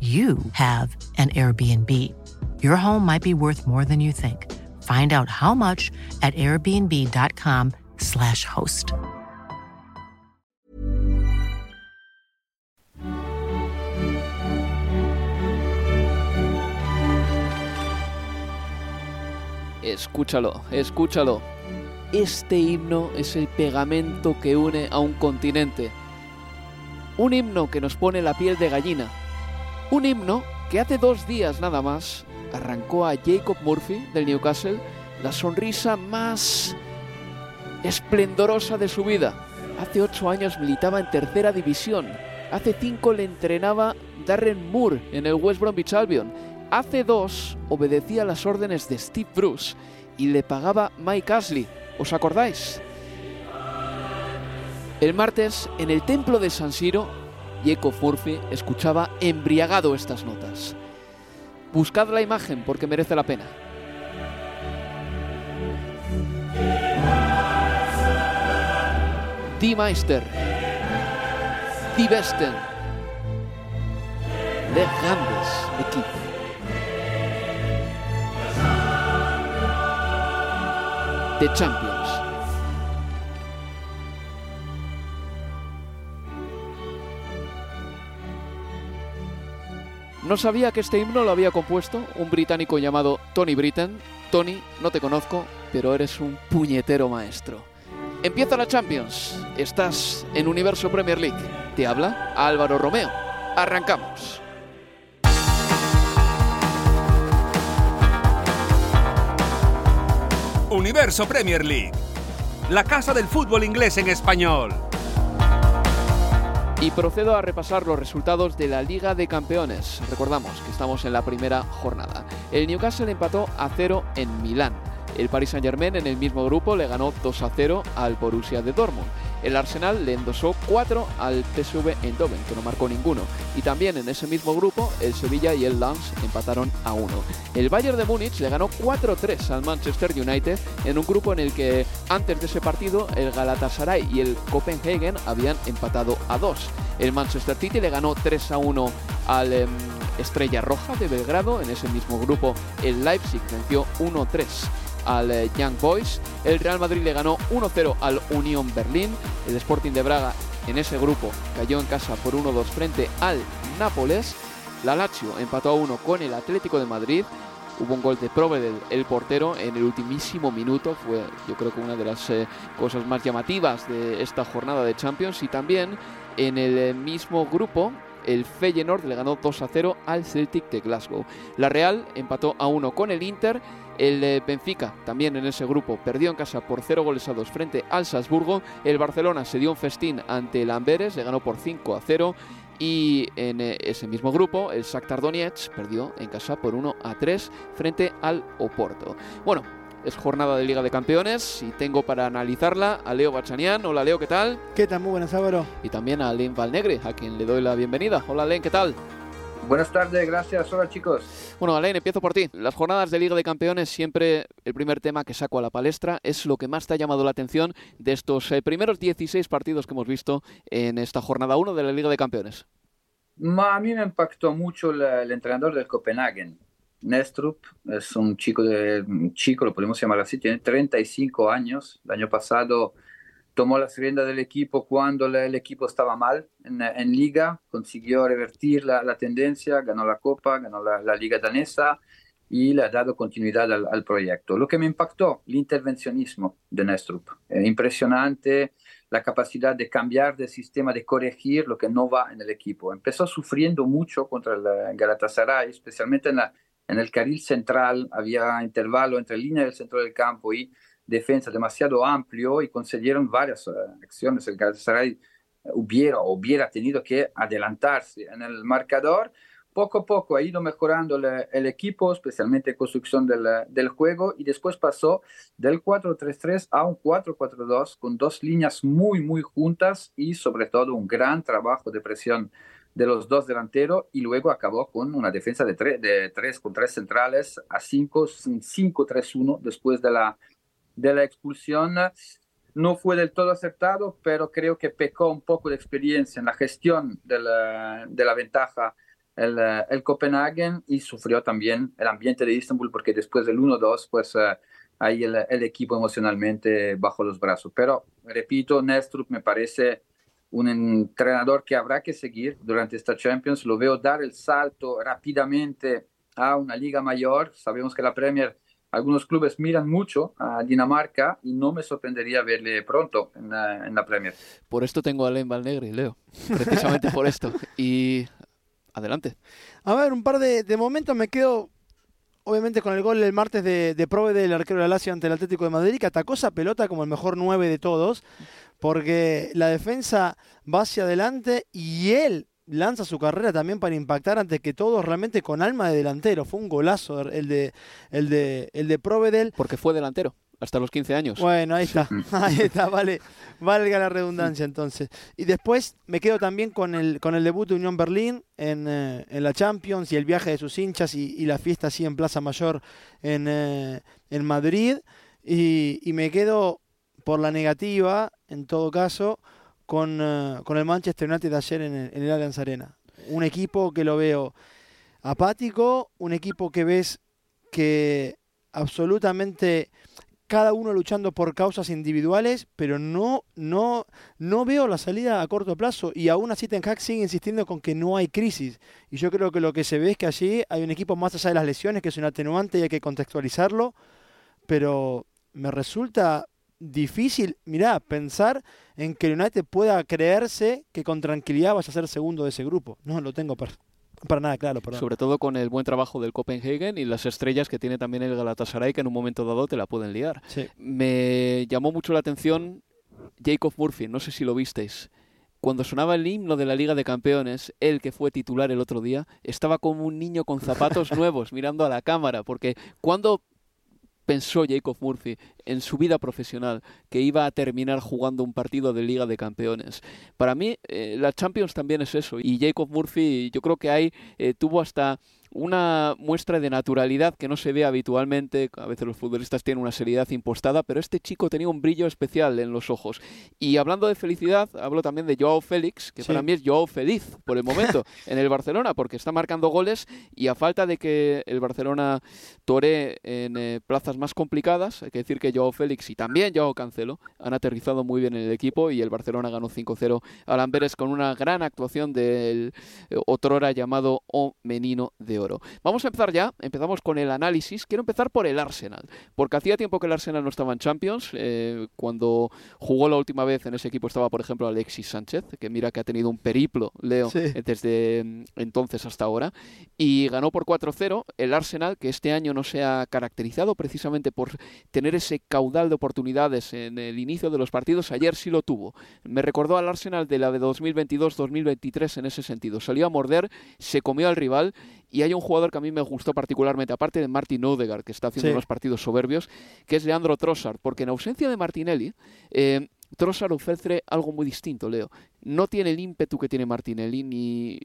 you have an Airbnb. Your home might be worth more than you think. Find out how much at airbnb.com/slash host. Escúchalo, escúchalo. Este himno es el pegamento que une a un continente. Un himno que nos pone la piel de gallina un himno que hace dos días nada más arrancó a Jacob Murphy del Newcastle la sonrisa más esplendorosa de su vida. Hace ocho años militaba en tercera división. Hace cinco le entrenaba Darren Moore en el West Bromwich Albion. Hace dos obedecía las órdenes de Steve Bruce y le pagaba Mike Ashley. ¿Os acordáis? El martes, en el templo de San Siro, Jacob Murphy escuchaba embriagado estas notas. Buscad la imagen porque merece la pena. Die Meister, Die Besten, de grandes equipos. The Champions. No sabía que este himno lo había compuesto un británico llamado Tony Britten. Tony, no te conozco, pero eres un puñetero maestro. Empieza la Champions. Estás en Universo Premier League. Te habla Álvaro Romeo. Arrancamos. Universo Premier League. La casa del fútbol inglés en español. Y procedo a repasar los resultados de la Liga de Campeones. Recordamos que estamos en la primera jornada. El Newcastle empató a cero en Milán. El Paris Saint-Germain en el mismo grupo le ganó 2 a 0 al Borussia de Dortmund. El Arsenal le endosó 4 al PSV Eindhoven, que no marcó ninguno. Y también en ese mismo grupo, el Sevilla y el Lens empataron a 1. El Bayern de Múnich le ganó 4-3 al Manchester United en un grupo en el que antes de ese partido el Galatasaray y el Copenhagen habían empatado a 2. El Manchester City le ganó 3 a 1 al em, Estrella Roja de Belgrado. En ese mismo grupo el Leipzig venció 1-3 al eh, Young Boys. El Real Madrid le ganó 1-0 al Unión Berlín. El Sporting de Braga en ese grupo cayó en casa por 1-2 frente al Nápoles. La Lazio empató a 1 con el Atlético de Madrid. Hubo un gol de Provedel, el portero, en el ultimísimo minuto. Fue, yo creo que una de las eh, cosas más llamativas de esta jornada de Champions. Y también en el eh, mismo grupo, el Feyenoord le ganó 2 0 al Celtic de Glasgow. La Real empató a 1 con el Inter el Benfica, también en ese grupo, perdió en casa por 0 goles a 2 frente al Salzburgo. El Barcelona se dio un festín ante el Amberes, le ganó por 5 a 0. Y en eh, ese mismo grupo, el Shakhtar Donetsk perdió en casa por 1 a 3 frente al Oporto. Bueno, es jornada de Liga de Campeones y tengo para analizarla a Leo Bachanian. Hola Leo, ¿qué tal? ¿Qué tal? Muy buenas, Álvaro. Y también a Len Valnegre, a quien le doy la bienvenida. Hola Len, ¿qué tal? Buenas tardes, gracias. Hola chicos. Bueno, Alain, empiezo por ti. Las jornadas de Liga de Campeones, siempre el primer tema que saco a la palestra es lo que más te ha llamado la atención de estos eh, primeros 16 partidos que hemos visto en esta jornada 1 de la Liga de Campeones. a mí me impactó mucho el, entrenador del Copenhagen. Nestrup es un chico, de, un chico, lo podemos llamar así, tiene 35 años. El año pasado tomó las riendas del equipo cuando el equipo estaba mal en, liga, consiguió revertir la, tendencia, ganó la Copa, ganó la, liga danesa y le ha dado continuidad al, proyecto. Lo que me impactó, el intervencionismo de Nestrup. impresionante la capacidad de cambiar de sistema, de corregir lo que no va en el equipo. Empezó sufriendo mucho contra el Galatasaray, especialmente en, la, en el carril central, había intervalo entre línea del centro del campo y defensa demasiado amplio y consiguieron varias uh, acciones. El Galatasaray hubiera, hubiera tenido que adelantarse en el marcador. Poco a poco ha ido mejorando el, el equipo, especialmente en construcción del, del, juego, y después pasó del 4-3-3 a un 4-4-2 con dos líneas muy, muy juntas y sobre todo un gran trabajo de presión de los dos delanteros y luego acabó con una defensa de, de tres con tres centrales a 5, 5-3-1 después de la de la expulsión no fue del todo acertado, pero creo que pecó un poco de experiencia en la gestión de la, de la ventaja el, el, Copenhagen y sufrió también el ambiente de Istanbul porque después del 1-2, pues uh, ahí el, el, equipo emocionalmente bajo los brazos. Pero, repito, Nestrup me parece un entrenador que habrá que seguir durante esta Champions. Lo veo dar el salto rápidamente a una liga mayor. Sabemos que la Premier algunos clubes miran mucho a Dinamarca y no me sorprendería verle pronto en la, Premier. Por esto tengo a Len Valnegri, Leo. Precisamente por esto. Y adelante. A ver, un par de, momentos me quedo obviamente con el gol el martes de, de Prove del arquero de la Lazio ante el Atlético de Madrid, que atacó esa pelota como el mejor 9 de todos, porque la defensa va hacia adelante y él lanza su carrera también para impactar antes que todo realmente con alma de delantero. Fue un golazo el de el de el de Provedel. Porque fue delantero hasta los 15 años. Bueno, ahí está. Ahí está, vale. Valga la redundancia entonces. Y después me quedo también con el con el debut de Unión Berlín en, eh, en la Champions y el viaje de sus hinchas y, la fiesta así en Plaza Mayor en, eh, en Madrid. Y, y me quedo por la negativa, en todo caso, con, eh, con el Manchester United ayer en el, en el Allianz Arena. Un equipo que lo veo apático, un equipo que ves que absolutamente cada uno luchando por causas individuales, pero no, no, no veo la salida a corto plazo y aún así Ten Hag sigue insistiendo con que no hay crisis. Y yo creo que lo que se ve es que allí hay un equipo más allá de las lesiones, que es un atenuante y hay que contextualizarlo, pero me resulta difícil, mirá, pensar en que el United pueda creerse que con tranquilidad vaya a ser segundo de ese grupo. No lo tengo para, para nada claro. Sobre todo con el buen trabajo del Copenhagen y las estrellas que tiene también el Galatasaray, que en un momento dado te la pueden liar. Me llamó mucho la atención Jacob Murphy, no sé si lo visteis. Cuando sonaba el himno de la Liga de Campeones, él que fue titular el otro día, estaba como un niño con zapatos nuevos mirando a la cámara, porque cuando pensó Jacob Murphy en su vida profesional que iba a terminar jugando un partido de Liga de Campeones. Para mí, eh, la Champions también es eso. Y Jacob Murphy, yo creo que ahí eh, tuvo hasta una muestra de naturalidad que no se ve habitualmente. A veces los futbolistas tienen una seriedad impostada, pero este chico tenía un brillo especial en los ojos. Y hablando de felicidad, hablo también de Joao Félix, que para mí es Joao feliz por el momento en el Barcelona, porque está marcando goles y a falta de que el Barcelona tore en eh, plazas más complicadas, hay que decir que Joao Félix y también Joao Cancelo han aterrizado muy bien en el equipo y el Barcelona ganó 5-0 a Lamberes con una gran actuación del eh, otrora llamado O Menino de oro. Vamos a empezar ya, empezamos con el análisis. Quiero empezar por el Arsenal, porque hacía tiempo que el Arsenal no estaba en Champions. Eh, cuando jugó la última vez en ese equipo estaba, por ejemplo, Alexis Sánchez, que mira que ha tenido un periplo, Leo, eh, desde mm, entonces hasta ahora, y ganó por 4-0. El Arsenal, que este año no se ha caracterizado precisamente por tener ese caudal de oportunidades en el inicio de los partidos, ayer sí lo tuvo. Me recordó al Arsenal de la de 2022-2023 en ese sentido. Salió a morder, se comió al rival y hay un jugador que a mí me gustó particularmente, aparte de Martin Odegaard, que está haciendo unos partidos soberbios, que es Leandro Trossard, porque en ausencia de Martinelli, eh, Trossard ofrece algo muy distinto, Leo. No tiene el ímpetu que tiene Martinelli, ni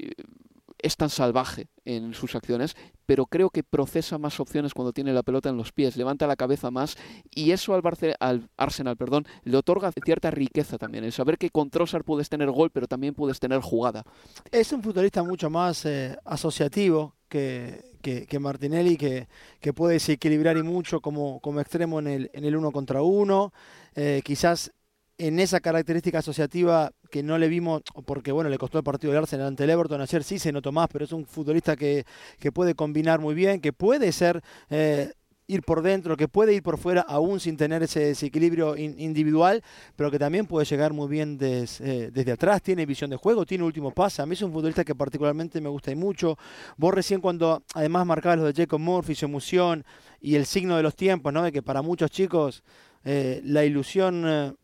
es tan salvaje en sus acciones, pero creo que procesa más opciones cuando tiene la pelota en los pies, levanta la cabeza más y eso al, al Arsenal perdón, le otorga cierta riqueza también, el saber que con Trossard puedes tener gol, pero también puedes tener jugada. Es un futbolista mucho más eh, asociativo que, que, Martinelli, que, que puede desequilibrar y mucho como, extremo en el, en el uno contra uno. Eh, quizás en esa característica asociativa que no le vimos, porque bueno, le costó el partido del Arsenal ante el Everton, ayer sí se notó más, pero es un futbolista que, que puede combinar muy bien, que puede ser... Eh, ir por dentro, que puede ir por fuera aún sin tener ese desequilibrio individual, pero que también puede llegar muy bien eh, desde atrás, tiene visión de juego, tiene último pase. A mí es un futbolista que particularmente me gusta y mucho. Vos recién cuando además marcabas lo de Jacob Murphy, su emoción y el signo de los tiempos, ¿no? de que para muchos chicos eh, la ilusión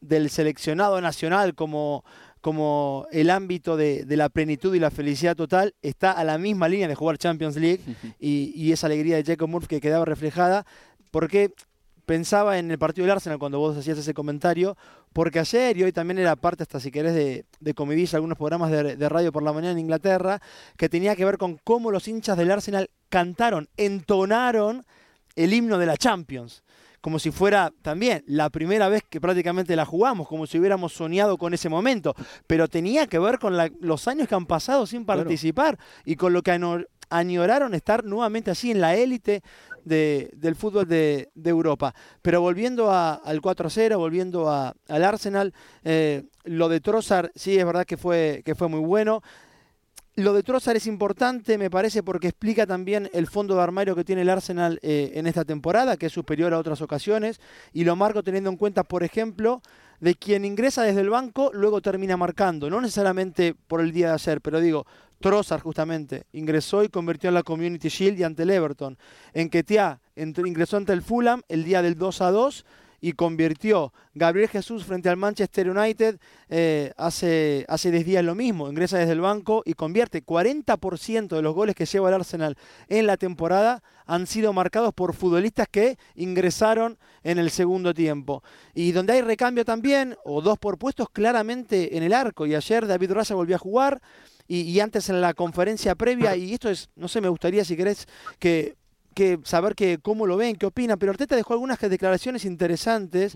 del seleccionado nacional como, como el ámbito de, la plenitud y la felicidad total está a la misma línea de jugar Champions League y, esa alegría de Jacob Murphy que quedaba reflejada, porque pensaba en el partido del Arsenal cuando vos hacías ese comentario, porque ayer y hoy también era parte, hasta si querés, de, de comidilla, algunos programas de, de, radio por la mañana en Inglaterra, que tenía que ver con cómo los hinchas del Arsenal cantaron, entonaron el himno de la Champions como si fuera también la primera vez que prácticamente la jugamos, como si hubiéramos soñado con ese momento, pero tenía que ver con los años que han pasado sin participar y con lo que añoraron estar nuevamente así en la élite del fútbol de, Europa. Pero volviendo al 4-0, volviendo al Arsenal, eh, lo de Trossard sí es verdad que fue, que fue muy bueno. Lo de Trossard es importante, me parece, porque explica también el fondo de armario que tiene el Arsenal eh, en esta temporada, que es superior a otras ocasiones, y lo marco teniendo en cuenta, por ejemplo, de quien ingresa desde el banco, luego termina marcando, no necesariamente por el día de ayer, pero digo, Trossard justamente ingresó y convirtió en la Community Shield y ante el Everton. En Ketia ingresó ante el Fulham el día del 2 a 2 y convirtió Gabriel Jesús frente al Manchester United eh, hace, hace 10 días lo mismo, ingresa desde el banco y convierte 40% de los goles que lleva el Arsenal en la temporada han sido marcados por futbolistas que ingresaron en el segundo tiempo. Y donde hay recambio también, o dos por puestos, claramente en el arco. Y ayer David Raya volvió a jugar. Y, y, antes en la conferencia previa, y esto es, no sé, me gustaría si querés que que saber que, cómo lo ven, qué opinan, pero Arteta dejó algunas declaraciones interesantes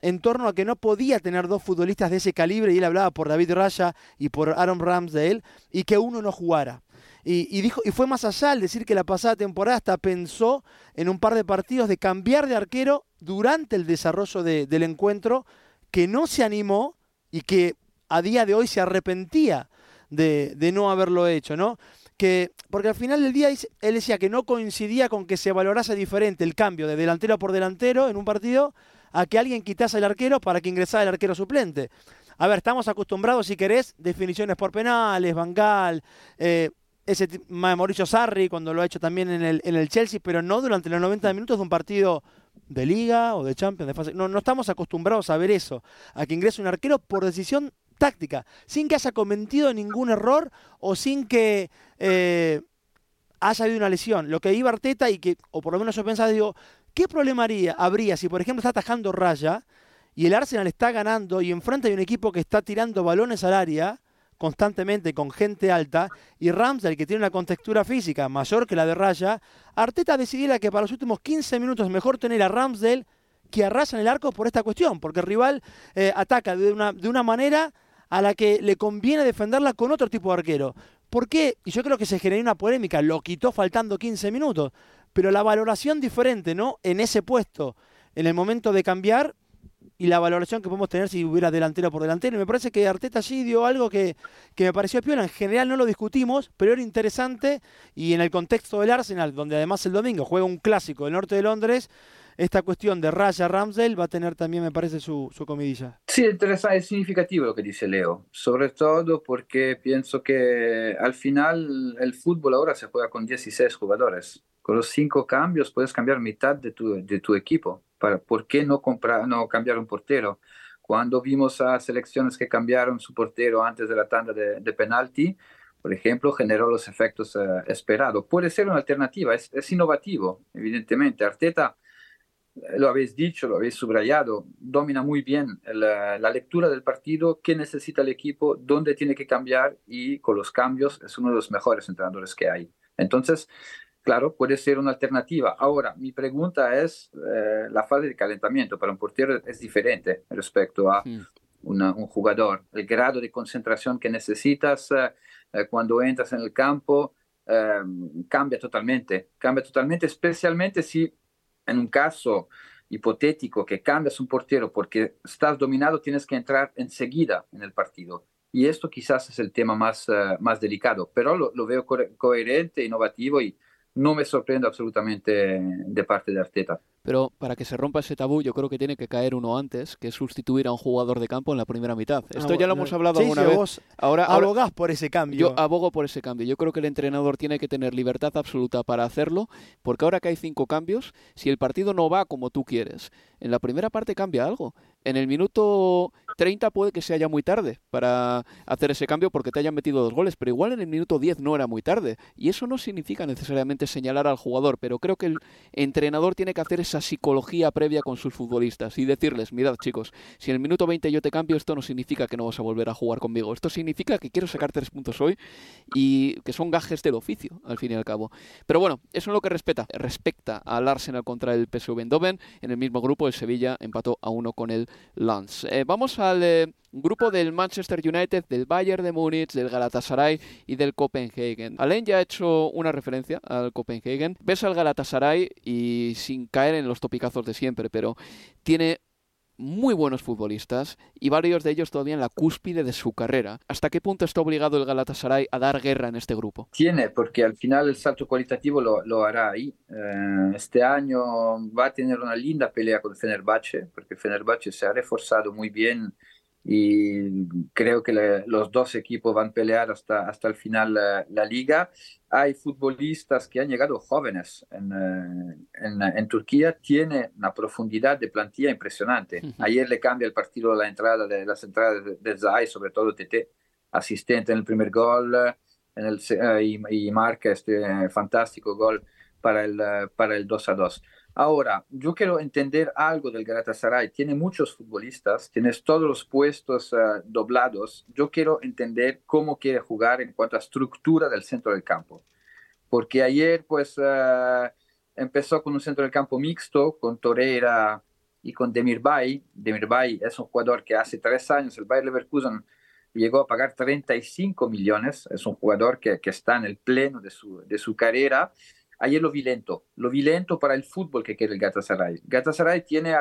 en torno a que no podía tener dos futbolistas de ese calibre, y él hablaba por David Raya y por Aaron Ramsdale, y que uno no jugara. Y, dijo, y fue más allá al decir que la pasada temporada hasta pensó en un par de partidos de cambiar de arquero durante el desarrollo del encuentro, que no se animó y que a día de hoy se arrepentía de, de no haberlo hecho, ¿no? Que, porque al final del día él decía que no coincidía con que se valorase diferente el cambio de delantero por delantero en un partido a que alguien quitase el arquero para que ingresara el arquero suplente. A ver, estamos acostumbrados, si querés, definiciones por penales, Bangal, eh, ese Mauricio Sarri cuando lo ha hecho también en el, en el Chelsea, pero no durante los 90 minutos de un partido de liga o de Champions. De fase. No, no estamos acostumbrados a ver eso, a que ingrese un arquero por decisión táctica, sin que haya cometido ningún error o sin que eh, haya habido una lesión. Lo que iba Arteta y que, o por lo menos yo pensaba, digo, ¿qué problema habría si, por ejemplo, está atajando raya y el Arsenal está ganando y enfrente hay un equipo que está tirando balones al área constantemente con gente alta y Ramsdale que tiene una contextura física mayor que la de Raya, Arteta decidiera que para los últimos 15 minutos mejor tener a Ramsdale que a en el arco por esta cuestión, porque el rival eh, ataca de una, de una manera a la que le conviene defenderla con otro tipo de arquero. ¿Por qué? Y yo creo que se generó una polémica, lo quitó faltando 15 minutos, pero la valoración diferente, ¿no? En ese puesto, en el momento de cambiar y la valoración que podemos tener si hubiera delantero por delantero. Y me parece que Arteta allí dio algo que, que me pareció piola. En general no lo discutimos, pero era interesante y en el contexto del Arsenal, donde además el domingo juega un clásico del norte de Londres, esta cuestión de Raya Ramsdale va a tener también, me parece, su, su comidilla. Sí, es significativo lo que dice Leo, sobre todo porque pienso que al final el fútbol ahora se juega con 16 jugadores. Con los cinco cambios puedes cambiar mitad de tu, de tu equipo. Para, ¿Por qué no, comprar, no cambiar un portero? Cuando vimos a selecciones que cambiaron su portero antes de la tanda de, de penalti, por ejemplo, generó los efectos eh, esperados. Puede ser una alternativa, es, es innovativo, evidentemente. Arteta lo habéis dicho, lo habéis subrayado, domina muy bien la, lectura del partido, qué necesita el equipo, dónde tiene que cambiar y con los cambios es uno de los mejores entrenadores que hay. Entonces, claro, puede ser una alternativa. Ahora, mi pregunta es, eh, la fase de calentamiento para un portero es diferente respecto a un jugador. El grado de concentración que necesitas eh, eh, cuando entras en el campo cambia totalmente, cambia totalmente, especialmente si en un caso hipotético que cambias un portero porque estás dominado, tienes que entrar enseguida en el partido. Y esto quizás es el tema más, eh, más delicado, pero lo, lo veo coherente, innovativo y no me sorprende absolutamente de parte de Arteta. Pero para que se rompa ese tabú, yo creo que tiene que caer uno antes, que es sustituir a un jugador de campo en la primera mitad. Ah, Esto ya lo hemos hablado alguna vez. ahora abogás por ese cambio. Yo abogo por ese cambio. Yo creo que el entrenador tiene que tener libertad absoluta para hacerlo, porque ahora que hay cinco cambios, si el partido no va como tú quieres, en la primera parte cambia algo. En el minuto 30 puede que sea ya muy tarde para hacer ese cambio porque te hayan metido dos goles, pero igual en el minuto 10 no era muy tarde. Y eso no significa necesariamente señalar al jugador, pero creo que el entrenador tiene que hacer esa psicología previa con sus futbolistas y decirles, mirad chicos, si en el minuto 20 yo te cambio, esto no significa que no vas a volver a jugar conmigo, esto significa que quiero sacar tres puntos hoy y que son gajes del oficio, al fin y al cabo. Pero bueno, eso es lo que respeta, respecta al Arsenal contra el PSV Eindhoven, en el mismo grupo el Sevilla empató a uno con el Lens. Eh, vamos al... Eh, grupo del Manchester United, del Bayern de Múnich, del Galatasaray y del Copenhagen. Alain ya ha hecho una referencia al Copenhagen. Ves al Galatasaray y sin caer en los topicazos de siempre, pero tiene muy buenos futbolistas y varios de ellos todavía en la cúspide de su carrera. ¿Hasta qué punto está obligado el Galatasaray a dar guerra en este grupo? Tiene, porque al final el salto cualitativo lo, lo hará ahí. Eh, este año va a tener una linda pelea con Fenerbahce, porque Fenerbahce se ha reforzado muy bien y creo que los dos equipos van a pelear hasta, hasta el final la, liga. Hay futbolistas que han llegado jóvenes en, eh, en, en, Turquía, tiene una profundidad de plantilla impresionante. Ayer le cambia el partido la entrada de las entradas de, de Zay, sobre todo TT, asistente en el primer gol en el, eh, y, y, marca este fantástico gol para el, para el 2 a 2. Ahora, yo quiero entender algo del Galatasaray. Tiene muchos futbolistas, tienes todos los puestos uh, doblados. Yo quiero entender cómo quiere jugar en cuanto a estructura del centro del campo. Porque ayer, pues, uh, empezó con un centro del campo mixto, con Torreira y con Demirbay. Demirbay es un jugador que hace tres años el Bayer Leverkusen llegó a pagar 35 millones. Es un jugador que, que está en el pleno de su, de su carrera Ayer lo vi lento, lo vi lento para el fútbol que quiere el Galatasaray. Galatasaray tiene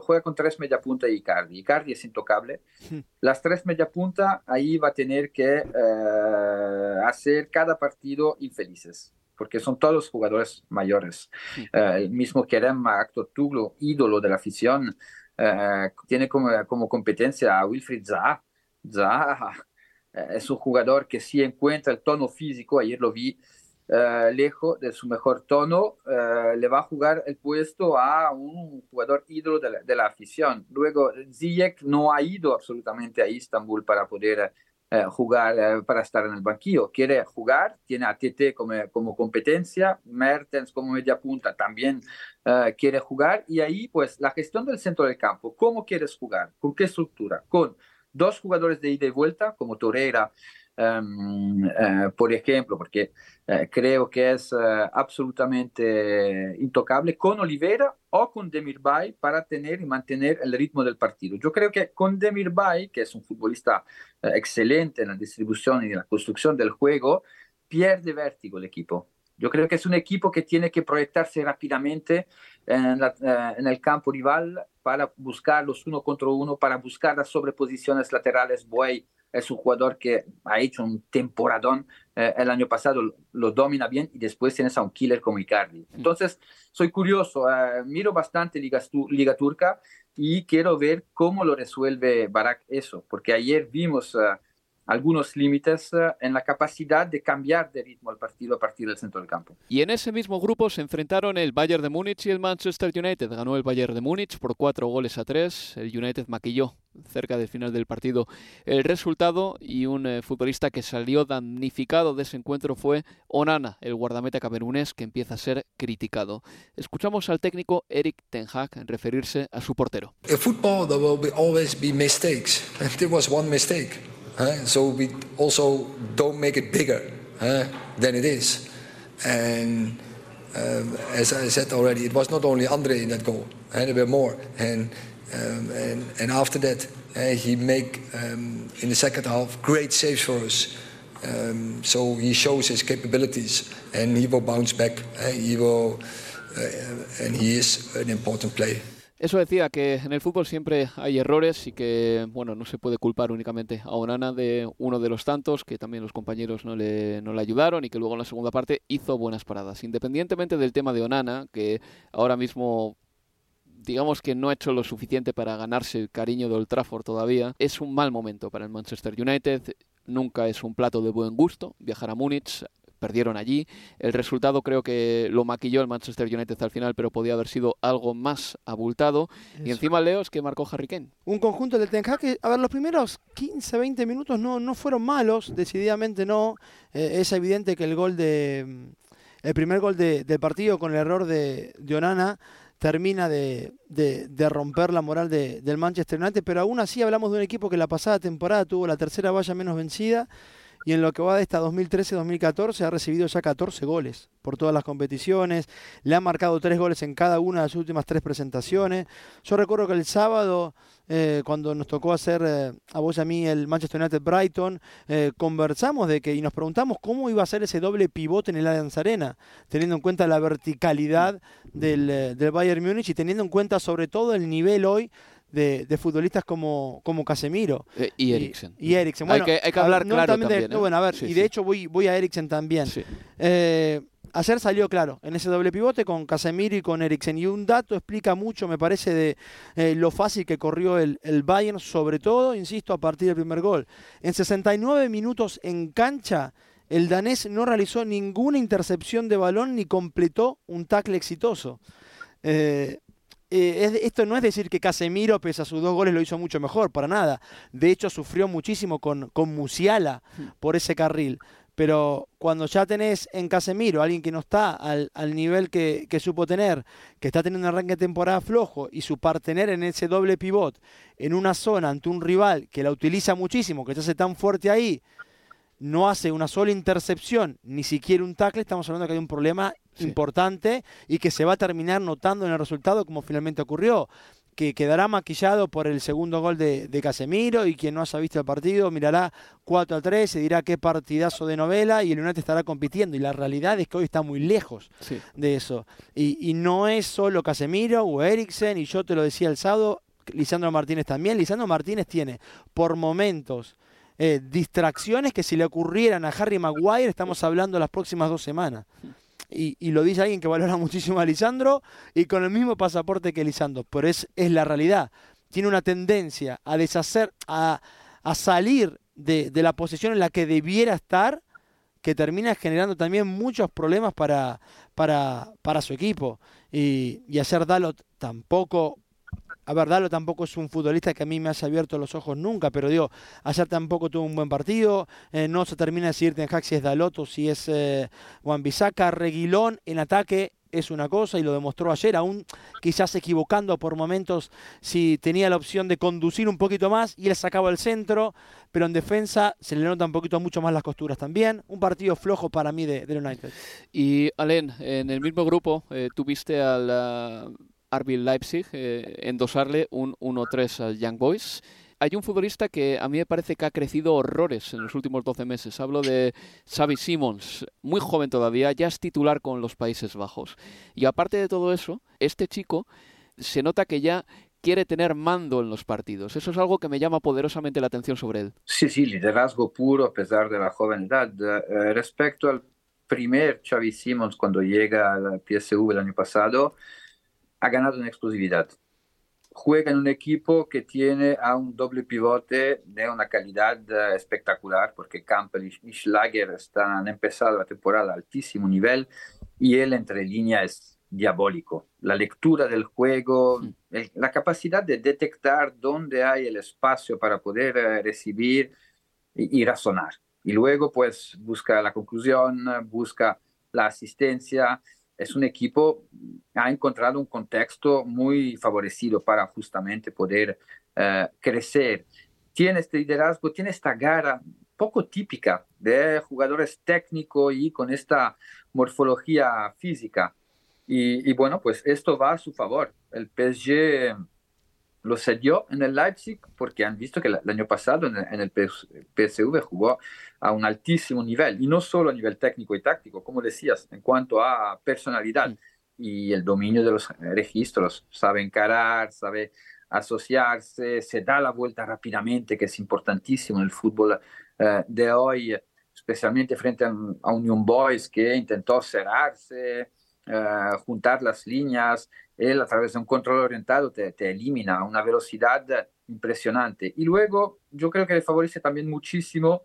juega con tres media punta y Icardi. Icardi es intocable. Hmm. Las tres media punta ahí va a tener que eh, hacer cada partido infelices porque son todos jugadores mayores. Hmm. Eh, el mismo Kerem Tuglo, ídolo de la afición, eh, tiene como, como competencia a Wilfried Zaha. Zaha es un jugador que sí encuentra el tono físico, ayer lo vi, eh, lejos de su mejor tono, eh, le va a jugar el puesto a un jugador ídolo de la, afición. Luego, Ziyech no ha ido absolutamente a Istanbul para poder eh, jugar, para estar en el banquillo. Quiere jugar, tiene a como competencia, Mertens como media punta también quiere jugar. Y ahí, pues, la gestión del centro del campo. ¿Cómo quieres jugar? ¿Con qué estructura? Con dos jugadores de ida y vuelta, como Torreira, em, por ejemplo, porque eh, creo que es eh, absolutamente intocable con Olivera o con Demirbay para tener y mantener el ritmo del partido. Yo creo que con Demirbay, que es un futbolista excelente en la distribución y en la construcción del juego, pierde vértigo el equipo. Yo creo que es un equipo que tiene que proyectarse rápidamente en, en, el campo rival para buscar los uno contra uno, para buscar las sobreposiciones laterales. Boy es un jugador que ha hecho un temporadón eh, el año pasado, lo, domina bien y después tienes a un killer como Icardi. Entonces, soy curioso, eh, miro bastante Liga, Liga, Turca y quiero ver cómo lo resuelve Barak eso, porque ayer vimos... Uh, algunos límites eh, en la capacidad de cambiar de ritmo al partido a partir del centro del campo. Y en ese mismo grupo se enfrentaron el Bayern de Múnich y el Manchester United. Ganó el Bayern de Múnich por cuatro goles a tres. El United maquilló cerca del final del partido el resultado y un eh, futbolista que salió damnificado de ese encuentro fue Onana, el guardameta camerunés que empieza a ser criticado. Escuchamos al técnico Eric Ten Hag referirse a su portero. En fútbol there will always be mistakes and there was one mistake. Uh, so we also don't make it bigger uh, than it is. And um, as I said already, it was not only Andre in that goal, uh, there were more. And, um, and, and after that, he make um, in the second half great saves for us. Um, so he shows his capabilities, and he will bounce back. he will, uh, and he is an important player. Eso decía que en el fútbol siempre hay errores y que bueno no se puede culpar únicamente a Onana de uno de los tantos que también los compañeros no le, no le ayudaron y que luego en la segunda parte hizo buenas paradas. Independientemente del tema de Onana, que ahora mismo digamos que no ha hecho lo suficiente para ganarse el cariño de Old Trafford todavía, es un mal momento para el Manchester United. Nunca es un plato de buen gusto viajar a Múnich, perdieron allí. El resultado creo que lo maquilló el Manchester United al final, pero podía haber sido algo más abultado. Y encima Leo es que marcó Harry Kane. Un conjunto del Ten Hag que, a ver, los primeros 15, 20 minutos no, no fueron malos, decididamente no. Eh, es evidente que el gol de... Mm, el primer gol de, del partido con el error de, de Onana termina de, de, romper la moral del Manchester United, pero aún así hablamos de un equipo que la pasada temporada tuvo la tercera valla menos vencida y en lo que va de esta 2013-2014 ha recibido ya 14 goles por todas las competiciones, le han marcado 3 goles en cada una de las últimas 3 presentaciones. Yo recuerdo que el sábado, eh, cuando nos tocó hacer eh, a vos y a mí el Manchester United Brighton, eh, conversamos de que y nos preguntamos cómo iba a ser ese doble pivote en el Allianz Arena, teniendo en cuenta la verticalidad del, del Bayern Múnich y teniendo en cuenta sobre todo el nivel hoy de, futbolistas como, como Casemiro. Eh, y Eriksen. Y, Eriksen. Bueno, hay, que, hablar claro también. ¿eh? bueno, a ver, y de hecho voy, voy a Eriksen también. Eh, ayer salió claro en ese doble pivote con Casemiro y con Eriksen. Y un dato explica mucho, me parece, de lo fácil que corrió el, el, Bayern, sobre todo, insisto, a partir del primer gol. En 69 minutos en cancha, el danés no realizó ninguna intercepción de balón ni completó un tackle exitoso. Eh, esto no es decir que Casemiro, pese a sus dos goles, lo hizo mucho mejor, para nada. De hecho, sufrió muchísimo con, con Musiala por ese carril. Pero cuando ya tenés en Casemiro alguien que no está al, nivel que, supo tener, que está teniendo un arranque de temporada flojo y su partener en ese doble pivot en una zona ante un rival que la utiliza muchísimo, que se hace tan fuerte ahí, no hace una sola intercepción, ni siquiera un tackle, estamos hablando de que hay un problema importante y que se va a terminar notando en el resultado como finalmente ocurrió que quedará maquillado por el segundo gol de, Casemiro y quien no haya visto el partido mirará 4 a 3 y dirá qué partidazo de novela y el United estará compitiendo. Y la realidad es que hoy está muy lejos de eso. Y, y, no es solo Casemiro o Eriksen y yo te lo decía el sábado Lisandro Martínez también. Lisandro Martínez tiene por momentos eh, distracciones que si le ocurrieran a Harry Maguire, estamos hablando las próximas dos semanas. Y, lo dice alguien que valora muchísimo a Lisandro y con el mismo pasaporte que Lisandro, pero es, es la realidad. Tiene una tendencia a deshacer, a, salir de, la posición en la que debiera estar, que termina generando también muchos problemas para, para, para su equipo. Y, y hacer Dalot tampoco a ver, Dalo tampoco es un futbolista que a mí me haya abierto los ojos nunca, pero digo, ayer tampoco tuvo un buen partido, eh, no se termina de decidir Ten Hag si es Daloto, si es eh, Juan Bisaca, Reguilón en ataque es una cosa y lo demostró ayer, aún quizás equivocando por momentos si tenía la opción de conducir un poquito más y él sacaba el centro, pero en defensa se le nota un poquito mucho más las costuras también. Un partido flojo para mí de, United. Y Alen, en el mismo grupo eh, tuviste al RB Leipzig eh, endosarle un 1-3 al Young Boys. Hay un futbolista que a mí me parece que ha crecido horrores en los últimos 12 meses. Hablo de Xavi Simons, muy joven todavía, ya es titular con los Países Bajos. Y aparte de todo eso, este chico se nota que ya quiere tener mando en los partidos. Eso es algo que me llama poderosamente la atención sobre él. Sí, sí, liderazgo puro a pesar de la joven edad. Eh, respecto al primer Xavi Simons cuando llega al PSV el año pasado, ha ganado en explosividad. Juega en un equipo que tiene a un doble pivote de una calidad eh, espectacular, porque Campbell y Schlager están, han empezado la temporada a altísimo nivel y él entre líneas es diabólico. La lectura del juego, mm. la capacidad de detectar dónde hay el espacio para poder eh, recibir y, y razonar. Y luego pues busca la conclusión, busca la asistencia es un equipo, ha encontrado un contexto muy favorecido para justamente poder uh, crecer. Tiene este liderazgo, tiene esta gara poco típica de jugadores técnicos y con esta morfología física. Y, bueno, pues esto va a su favor. El PSG lo cedió en el Leipzig porque han visto que el, año pasado en el, PSV jugó a un altísimo nivel y no solo a nivel técnico y táctico, como decías, en cuanto a personalidad. y el dominio de los registros. Sabe encarar, sabe asociarse, se da la vuelta rápidamente, que es importantísimo en el fútbol eh, de hoy, especialmente frente a, a Union Boys que intentó cerrarse, eh, juntar las líneas. Él a través de un control orientado te, te elimina a una velocidad impresionante. Y luego yo creo que le favorece también muchísimo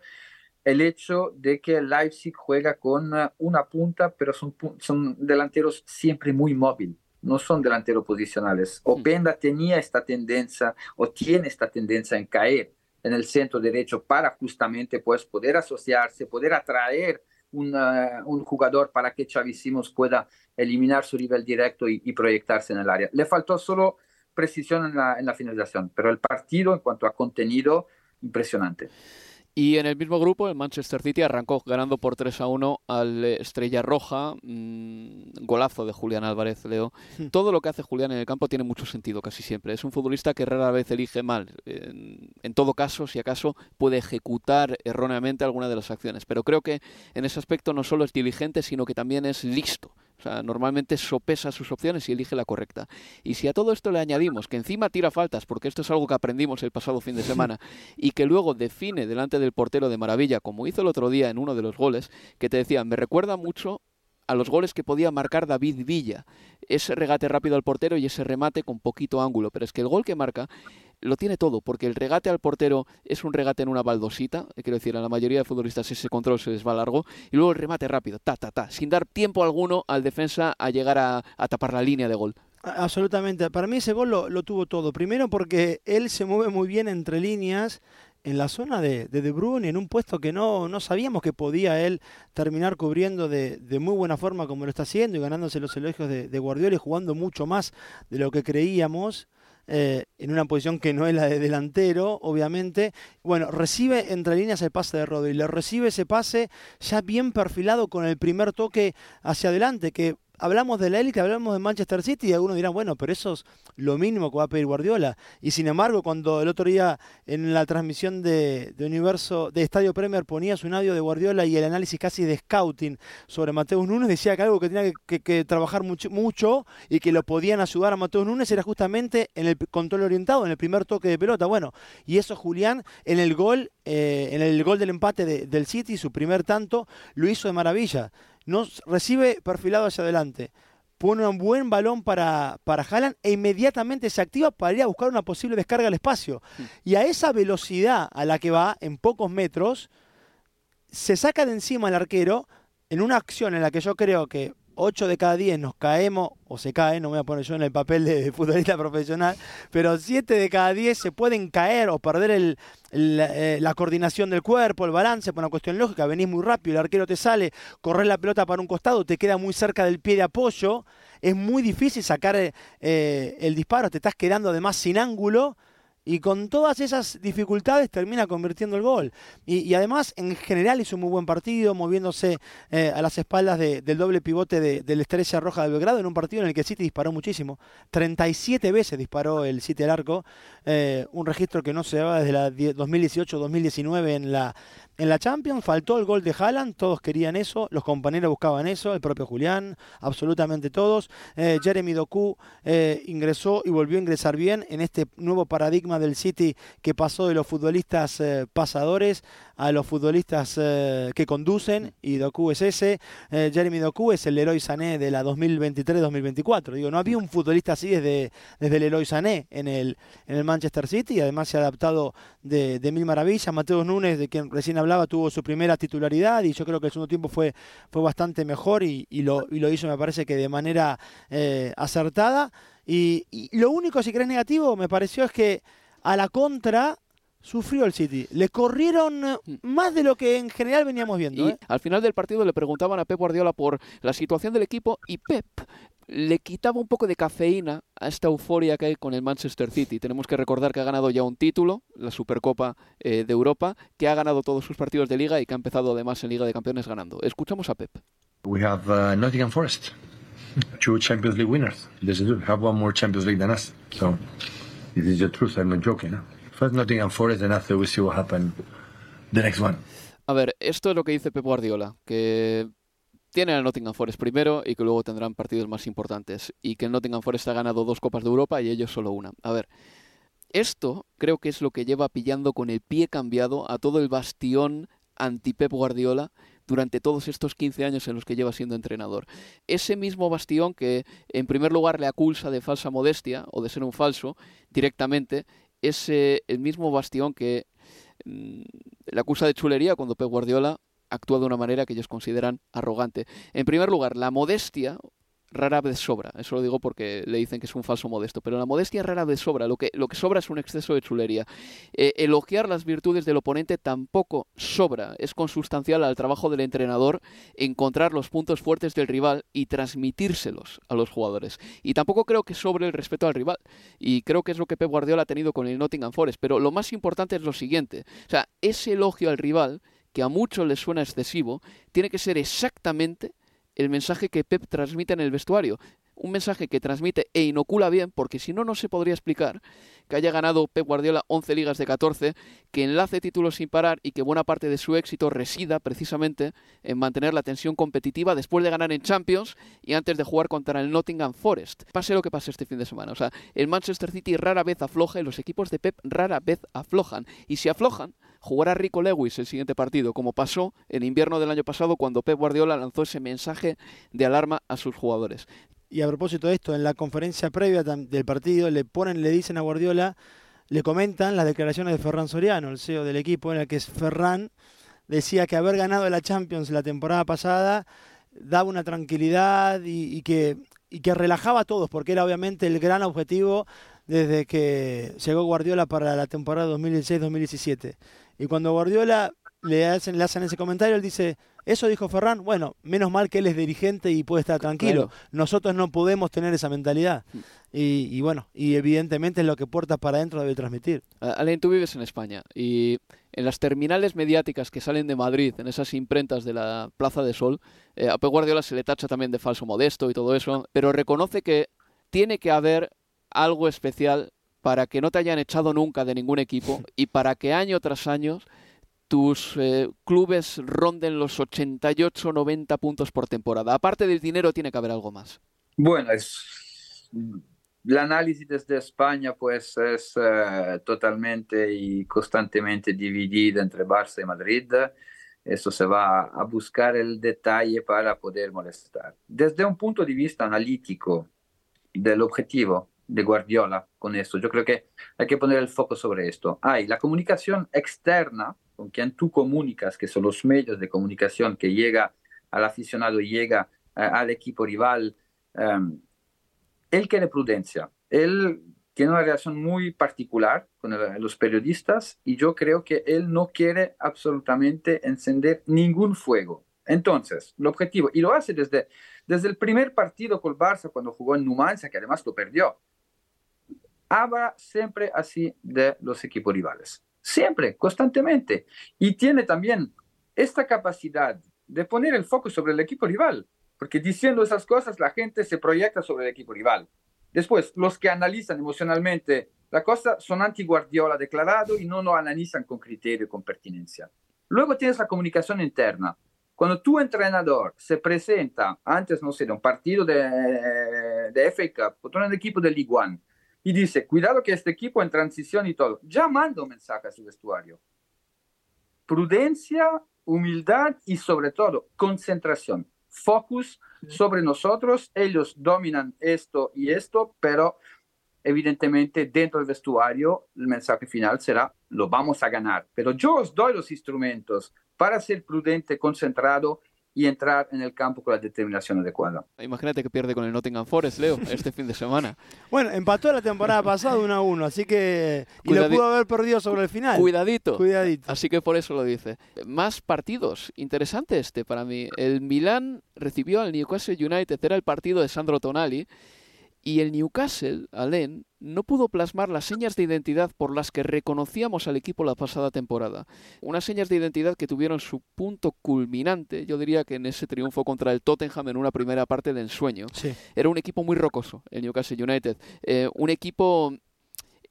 el hecho de que Leipzig juega con una punta, pero son, son delanteros siempre muy móviles no son delanteros posicionales. Mm. Openda tenía esta tendencia o tiene esta tendencia en caer en el centro derecho para justamente pues, poder asociarse, poder atraer un jugador para que Xavi Simons pueda eliminar su nivel directo y, proyectarse en el área. Le faltó solo precisión en la, en la finalización, pero el partido en cuanto a contenido, impresionante. Y en el mismo grupo, el Manchester City arrancó ganando por 3 a 1 al Estrella Roja. Mm, golazo de Julián Álvarez, Leo. Hmm. Todo lo que hace Julián en el campo tiene mucho sentido casi siempre. Es un futbolista que rara vez elige mal. En, en todo caso, si acaso, puede ejecutar erróneamente alguna de las acciones. Pero creo que en ese aspecto no solo es diligente, sino que también es listo. O sea, normalmente sopesa sus opciones y elige la correcta. Y si a todo esto le añadimos que encima tira faltas, porque esto es algo que aprendimos el pasado fin de semana, y que luego define delante del portero de maravilla, como hizo el otro día en uno de los goles, que te decía, me recuerda mucho a los goles que podía marcar David Villa. Ese regate rápido al portero y ese remate con poquito ángulo. Pero es que el gol que marca lo tiene todo, porque el regate al portero es un regate en una baldosita, eh, quiero decir, a la mayoría de futbolistas ese control se les va largo, y luego el remate rápido, ta, ta, ta, sin dar tiempo alguno al defensa a llegar a, tapar la línea de gol. Absolutamente. Para mí ese gol lo, tuvo todo. Primero porque él se mueve muy bien entre líneas en la zona de, de, de Bruyne, en un puesto que no, no sabíamos que podía él terminar cubriendo de, de, muy buena forma como lo está haciendo y ganándose los elogios de, de Guardiola y jugando mucho más de lo que creíamos. Eh, en una posición que no es la de delantero, obviamente. Bueno, recibe entre líneas el pase de Rodri, le recibe ese pase ya bien perfilado con el primer toque hacia adelante, que hablamos de la élite, hablamos de Manchester City y algunos dirán, bueno, pero eso es lo mínimo que va a pedir Guardiola. Y sin embargo, cuando el otro día en la transmisión de, Universo, de Estadio Premier ponías un audio de Guardiola y el análisis casi de scouting sobre Mateus Núñez, decía que algo que tenía que, trabajar mucho, mucho, y que lo podían ayudar a Mateus Núñez era justamente en el control orientado, en el primer toque de pelota. Bueno, y eso Julián en el gol, eh, en el gol del empate del City, su primer tanto, lo hizo de maravilla nos recibe perfilado hacia adelante, pone un buen balón para, para Haaland e inmediatamente se activa para ir a buscar una posible descarga al espacio. Y a esa velocidad a la que va, en pocos metros, se saca de encima el arquero en una acción en la que yo creo que 8 de cada 10 nos caemos, o se caen, no me voy a poner yo en el papel de futbolista profesional, pero 7 de cada 10 se pueden caer o perder el, eh, la coordinación del cuerpo, el balance, por una cuestión lógica, venís muy rápido, el arquero te sale, corres la pelota para un costado, te queda muy cerca del pie de apoyo, es muy difícil sacar eh, el disparo, te estás quedando además sin ángulo y con todas esas dificultades termina convirtiendo el gol. Y, además, en general, hizo un muy buen partido, moviéndose eh, a las espaldas del doble pivote de, del Estrella Roja de Belgrado, en un partido en el que City disparó muchísimo. 37 veces disparó el City al arco, eh, un registro que no se daba desde la 2018-2019 en la, en la Champions faltó el gol de Haaland, todos querían eso, los compañeros buscaban eso, el propio Julián, absolutamente todos. Eh, Jeremy Doku eh, ingresó y volvió a ingresar bien en este nuevo paradigma del City que pasó de los futbolistas eh, pasadores a los futbolistas que conducen, y Doku es ese. Jeremy Doku es el Leroy Sané de la 2023-2024. Digo, no había un futbolista así desde, desde el Leroy Sané en el, en el Manchester City además se ha adaptado de, de mil maravillas. Mateo Núñez, de quien recién hablaba, tuvo su primera titularidad y yo creo que el segundo tiempo fue, fue bastante mejor y, lo, y lo hizo, me parece que de manera eh, acertada. Y, lo único, si crees negativo, me pareció es que a la contra sufrió el City. Le corrieron más de lo que en general veníamos viendo. Y ¿eh? al final del partido le preguntaban a Pep Guardiola por la situación del equipo y Pep le quitaba un poco de cafeína a esta euforia que hay con el Manchester City. Tenemos que recordar que ha ganado ya un título, la Supercopa eh, de Europa, que ha ganado todos sus partidos de liga y que ha empezado además en Liga de Campeones ganando. Escuchamos a Pep. We have uh, Nottingham Forest, two Champions League winners. Is Have one more Champions League than us. So this is the truth. I'm not joking. No? First Nottingham Forest, and after we see what happens the next one. A ver, esto es lo que dice Pep Guardiola, que tienen al Nottingham Forest primero y que luego tendrán partidos más importantes. Y que el Nottingham Forest ha ganado dos Copas de Europa y ellos solo una. A ver, esto creo que es lo que lleva pillando con el pie cambiado a todo el bastión anti-Pep Guardiola durante todos estos 15 años en los que lleva siendo entrenador. Ese mismo bastión que en primer lugar le acusa de falsa modestia o de ser un falso directamente, es el mismo bastión que mm, le acusa de chulería cuando Pep Guardiola actúa de una manera que ellos consideran arrogante. En primer lugar, la modestia rara vez sobra. Eso lo digo porque le dicen que es un falso modesto. Pero la modestia rara vez sobra. Lo que, lo que sobra es un exceso de chulería. Eh, elogiar las virtudes del oponente tampoco sobra. Es consustancial al trabajo del entrenador encontrar los puntos fuertes del rival y transmitírselos a los jugadores. Y tampoco creo que sobre el respeto al rival. Y creo que es lo que Pep Guardiola ha tenido con el Nottingham Forest. Pero lo más importante es lo siguiente. O sea, ese elogio al rival que a muchos les suena excesivo, tiene que ser exactamente el mensaje que Pep transmite en el vestuario. Un mensaje que transmite e inocula bien, porque si no, no se podría explicar que haya ganado Pep Guardiola 11 ligas de 14, que enlace títulos sin parar y que buena parte de su éxito resida precisamente en mantener la tensión competitiva después de ganar en Champions y antes de jugar contra el Nottingham Forest. Pase lo que pase este fin de semana. O sea, el Manchester City rara vez afloja y los equipos de Pep rara vez aflojan. Y si aflojan, jugará Rico Lewis el siguiente partido, como pasó en invierno del año pasado cuando Pep Guardiola lanzó ese mensaje de alarma a sus jugadores. Y a propósito de esto, en la conferencia previa del partido le ponen, le dicen a Guardiola, le comentan las declaraciones de Ferran Soriano, el CEO del equipo, en el que Ferran decía que haber ganado la Champions la temporada pasada daba una tranquilidad y, que, y que relajaba a todos, porque era obviamente el gran objetivo desde que llegó Guardiola para la temporada 2016-2017. Y cuando Guardiola le hacen, le hacen ese comentario, él dice, eso dijo Ferran, bueno, menos mal que él es dirigente y puede estar tranquilo. Nosotros no podemos tener esa mentalidad. Mm. Y, bueno, y evidentemente es lo que Puertas para adentro debe transmitir. Alain, tú vives en España y en las terminales mediáticas que salen de Madrid, en esas imprentas de la Plaza de Sol, eh, a Pep Guardiola se le tacha también de falso modesto y todo eso, pero reconoce que tiene que haber algo especial para que no te hayan echado nunca de ningún equipo y para que año tras año tus eh, clubes ronden los 88 90 puntos por temporada. Aparte del dinero tiene que haber algo más. Bueno, el análisis desde España pues es eh, totalmente y constantemente dividido entre Barça y Madrid. Eso se va a buscar el detalle para poder molestar. Desde un punto de vista analítico del objetivo, de Guardiola con esto. Yo creo que hay que poner el foco sobre esto. Hay la comunicación externa, con quien tú comunicas, que son los medios de comunicación que llega al aficionado llega eh, al equipo rival. Um, él quiere prudencia. Él tiene una relación muy particular con los periodistas y yo creo que él no quiere absolutamente encender ningún fuego. Entonces, el objetivo, y lo hace desde, desde el primer partido con el Barça cuando jugó en Numancia, que además lo perdió habla siempre así de los equipos rivales. Siempre, constantemente. Y tiene también esta capacidad de poner el foco sobre el equipo rival, porque diciendo esas cosas la gente se proyecta sobre el equipo rival. Después, los que analizan emocionalmente la cosa son anti-Guardiola declarado y no lo analizan con criterio y con pertinencia. Luego tienes la comunicación interna. Cuando tu entrenador se presenta antes, no sé, de un partido de, de FA Cup contra un equipo de League One, y dice, cuidado que este equipo en transición y todo, ya manda un mensaje a su vestuario. Prudencia, humildad y sobre todo concentración, focus sobre nosotros. Ellos dominan esto y esto, pero evidentemente dentro del vestuario el mensaje final será, lo vamos a ganar. Pero yo os doy los instrumentos para ser prudente, concentrado y entrar en el campo con la determinación adecuada. Imagínate que pierde con el Nottingham Forest, Leo, este fin de semana. Bueno, empató la temporada pasada 1 a 1, así que. Y lo pudo haber perdido sobre el final. Cuidadito. Cuidadito. Así que por eso lo dice. Más partidos. Interesante este para mí. El Milan recibió al Newcastle United, era el partido de Sandro Tonali. Y el Newcastle, Allen, no pudo plasmar las señas de identidad por las que reconocíamos al equipo la pasada temporada. Unas señas de identidad que tuvieron su punto culminante, yo diría que en ese triunfo contra el Tottenham en una primera parte de ensueño. Era un equipo muy rocoso, el Newcastle United. Eh, un equipo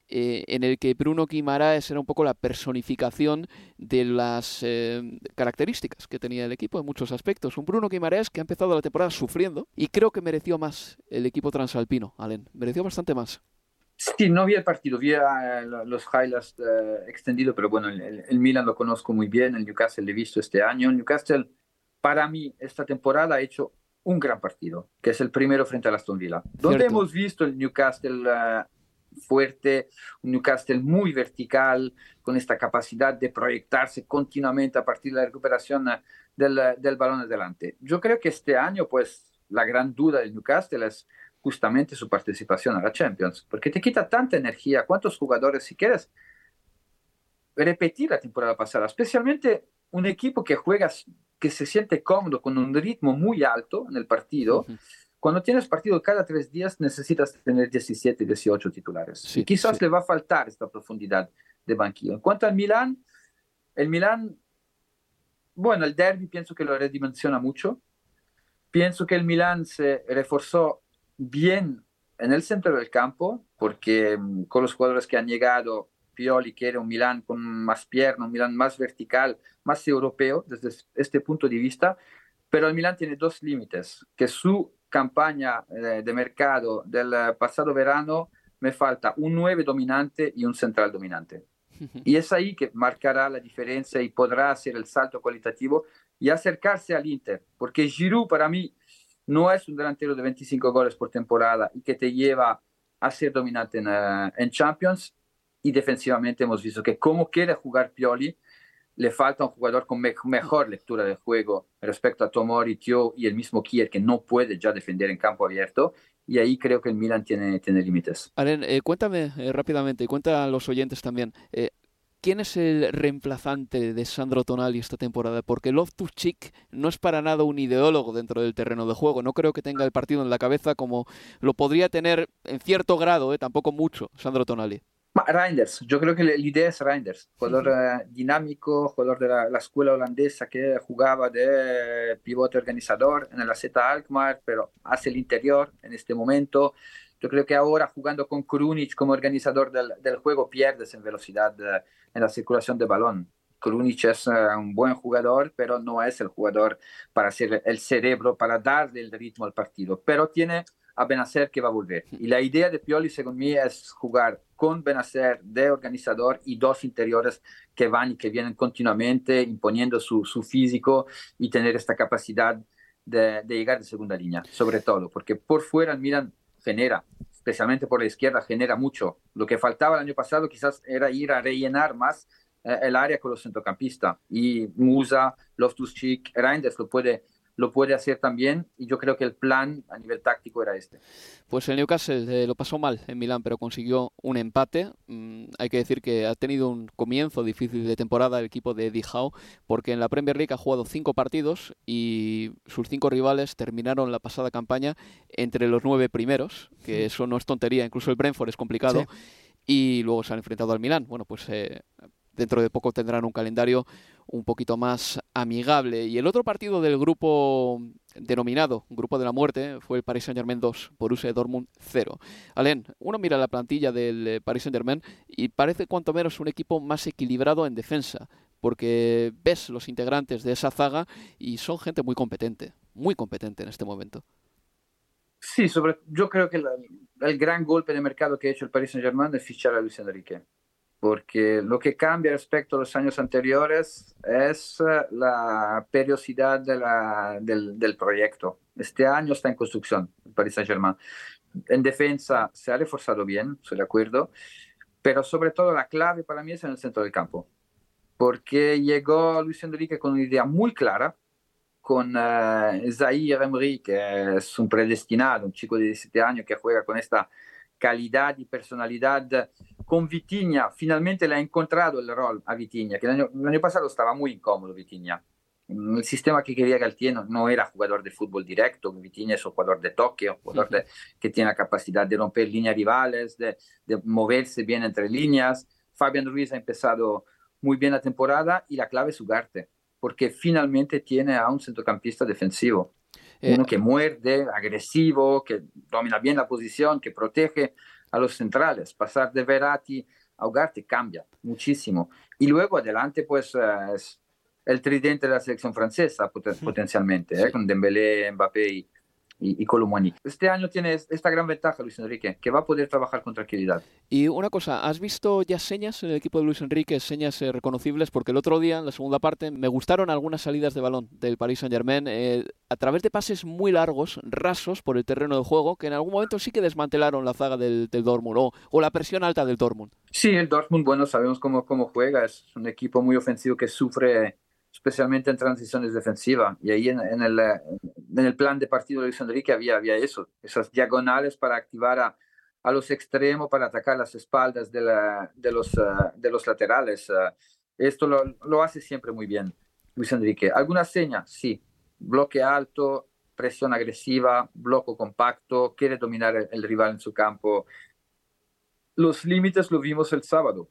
eh, en el que Bruno Guimaraes era un poco la personificación de las eh, características que tenía el equipo en muchos aspectos. Un Bruno Guimaraes que ha empezado la temporada sufriendo y creo que mereció más el equipo transalpino, Allen. Mereció bastante más. Sí, no vi el partido, vi los highlights extendidos, pero bueno, el, el, Milan lo conozco muy bien, el Newcastle lo he visto este año. El Newcastle, para mí, esta temporada ha hecho un gran partido, que es el primero frente a Aston Villa, donde hemos visto el Newcastle uh, fuerte, un Newcastle muy vertical, con esta capacidad de proyectarse continuamente a partir de la recuperación uh, del, uh, del balón adelante. Yo creo que este año, pues, la gran duda del Newcastle es justamente su participación a la Champions, porque te quita tanta energía. ¿Cuántos jugadores, si quieres repetir la temporada pasada, especialmente un equipo que juega que se siente cómodo con un ritmo muy alto en el partido, cuando tienes partido cada tres días necesitas tener 17, 18 titulares. y quizás le va a faltar esta profundidad de banquillo. En cuanto al Milan, el Milan, bueno, el derby pienso que lo redimensiona mucho. Pienso que el Milan se reforzó bien en el centro del campo, porque mm, con los jugadores que han llegado Pioli quiere un Milan con más pierna, un Milan más vertical, más europeo desde este punto de vista, pero el Milan tiene dos límites, que su campaña eh, de mercado del pasado verano me falta un 9 dominante y un central dominante. Y es ahí que marcará la diferencia y podrá hacer el salto cualitativo y acercarse al Inter, porque Giroud para mí no es un delantero de 25 goles por temporada y que te lleva a ser dominante en, eh, en Champions, y defensivamente hemos visto que como quiere jugar Pioli, le falta un jugador con mejor lectura del juego respecto a Tomori, Tio y el mismo Kier que no puede ya defender en campo abierto. Y ahí creo que el Milan tiene, tiene límites. Aren, eh, cuéntame eh, rápidamente y cuenta a los oyentes también. Eh, ¿Quién es el reemplazante de Sandro Tonali esta temporada? Porque Loftus-Cheek no es para nada un ideólogo dentro del terreno de juego. No creo que tenga el partido en la cabeza como lo podría tener en cierto grado, tampoco mucho, Sandro Tonali. Reinders, yo creo que la idea es Reinders, jugador uh, dinámico, jugador de la, la, escuela holandesa que jugaba de pivote organizador en la Z Alkmaar, pero hace el interior en este momento. Yo creo que ahora jugando con Krunic como organizador del, del juego pierdes en velocidad uh, en la circulación de balón. Krunic es uh, un buen jugador, pero no es el jugador para ser el cerebro, para darle el ritmo al partido, pero tiene a Benacer que va a volver. Y la idea de Pioli, según mí, es jugar con Benacer de organizador y dos interiores que van y que vienen continuamente imponiendo su, su físico y tener esta capacidad de, llegar de segunda línea, sobre todo, porque por fuera el Milan genera, especialmente por la izquierda, genera mucho. Lo que faltaba el año pasado quizás era ir a rellenar más eh, el área con los centrocampistas y Musa, Loftus-Cheek, Reinders lo puede lo puede hacer también y yo creo que el plan a nivel táctico era este. Pues el Newcastle eh, lo pasó mal en Milán, pero consiguió un empate. Mm, hay que decir que ha tenido un comienzo difícil de temporada el equipo de Eddie Howe, porque en la Premier League ha jugado cinco partidos y sus cinco rivales terminaron la pasada campaña entre los nueve primeros, que eso no es tontería, incluso el Brentford es complicado. Y luego se han enfrentado al Milán. Bueno, pues eh, dentro de poco tendrán un calendario un poquito más amigable. Y el otro partido del grupo denominado Grupo de la Muerte fue el Paris Saint-Germain 2, Borussia Dortmund 0. Alén, uno mira la plantilla del eh, Paris Saint-Germain y parece cuanto menos un equipo más equilibrado en defensa, porque ves los integrantes de esa zaga y son gente muy competente, muy competente en este momento. Sí, sobre, yo creo que el gran golpe de mercado que ha hecho el Paris Saint-Germain es fichar a Luis Enrique porque lo que cambia respecto a los años anteriores es eh, la periodicidad de la, del, del, proyecto. Este año está en construcción el Paris Saint-Germain. En defensa se ha reforzado bien, estoy de acuerdo, pero sobre todo la clave para mí es en el centro del campo, porque llegó Luis Enrique con una idea muy clara, con uh, Zahir Emery, que es un predestinado, un chico de 17 años que juega con esta calidad y personalidad con Vitinha, finalmente le ha encontrado el rol a Vitinha, que el año, el año pasado estaba muy incómodo Vitinha. El sistema que quería Galtier no, era jugador de fútbol directo, Vitinha es un jugador de toque, un jugador de, que tiene la capacidad de romper líneas rivales, de, de, moverse bien entre líneas. Fabián Ruiz ha empezado muy bien la temporada y la clave es Ugarte, porque finalmente tiene a un centrocampista defensivo. Eh, Uno que muerde, agresivo, que domina bien la posición, que protege a los centrales. Pasar de Verratti a Ugarte cambia muchísimo. Y luego adelante, pues eh, es el tridente de la selección francesa potencialmente, ¿eh? con Dembélé, Mbappé y, y, y Este año tiene esta gran ventaja Luis Enrique, que va a poder trabajar con tranquilidad. Y una cosa, ¿has visto ya señas en el equipo de Luis Enrique, señas eh, reconocibles? Porque el otro día, en la segunda parte, me gustaron algunas salidas de balón del Paris Saint-Germain eh, a través de pases muy largos, rasos por el terreno de juego, que en algún momento sí que desmantelaron la zaga del, del Dortmund o, o, la presión alta del Dortmund. Sí, el Dortmund, bueno, sabemos cómo, cómo juega, es un equipo muy ofensivo que sufre especialmente en transiciones defensivas. Y ahí en, el, en el plan de partido de Luis Enrique había, había eso, esas diagonales para activar a, a los extremos, para atacar las espaldas de, la, de, los, uh, de los laterales. Uh, esto lo, lo, hace siempre muy bien Luis Enrique. ¿Alguna seña? Sí. Bloque alto, presión agresiva, bloque compacto, quiere dominar el, el rival en su campo. Los límites lo vimos el sábado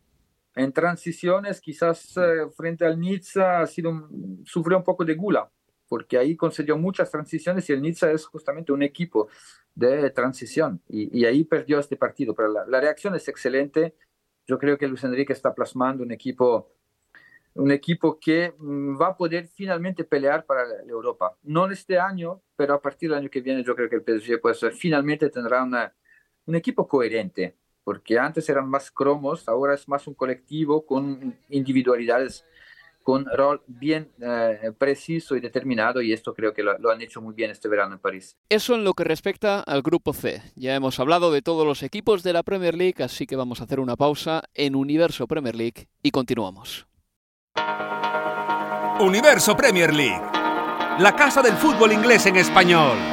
en transiciones, quizás eh, frente al Nizza ha sido sufrió un poco de gula, porque ahí concedió muchas transiciones y el Nizza es justamente un equipo de transición y, y ahí perdió este partido. Pero la, la, reacción es excelente. Yo creo que Luis Enrique está plasmando un equipo, un equipo que mm, va a poder finalmente pelear para la Europa. No en este año, pero a partir del año que viene yo creo que el PSG pues, finalmente tendrá una, un equipo coherente porque antes eran más cromos, ahora es más un colectivo con individualidades, con rol bien eh, preciso y determinado, y esto creo que lo, lo, han hecho muy bien este verano en París. Eso en lo que respecta al grupo C. Ya hemos hablado de todos los equipos de la Premier League, así que vamos a hacer una pausa en Universo Premier League y continuamos. Universo Premier League, la casa del fútbol inglés en español.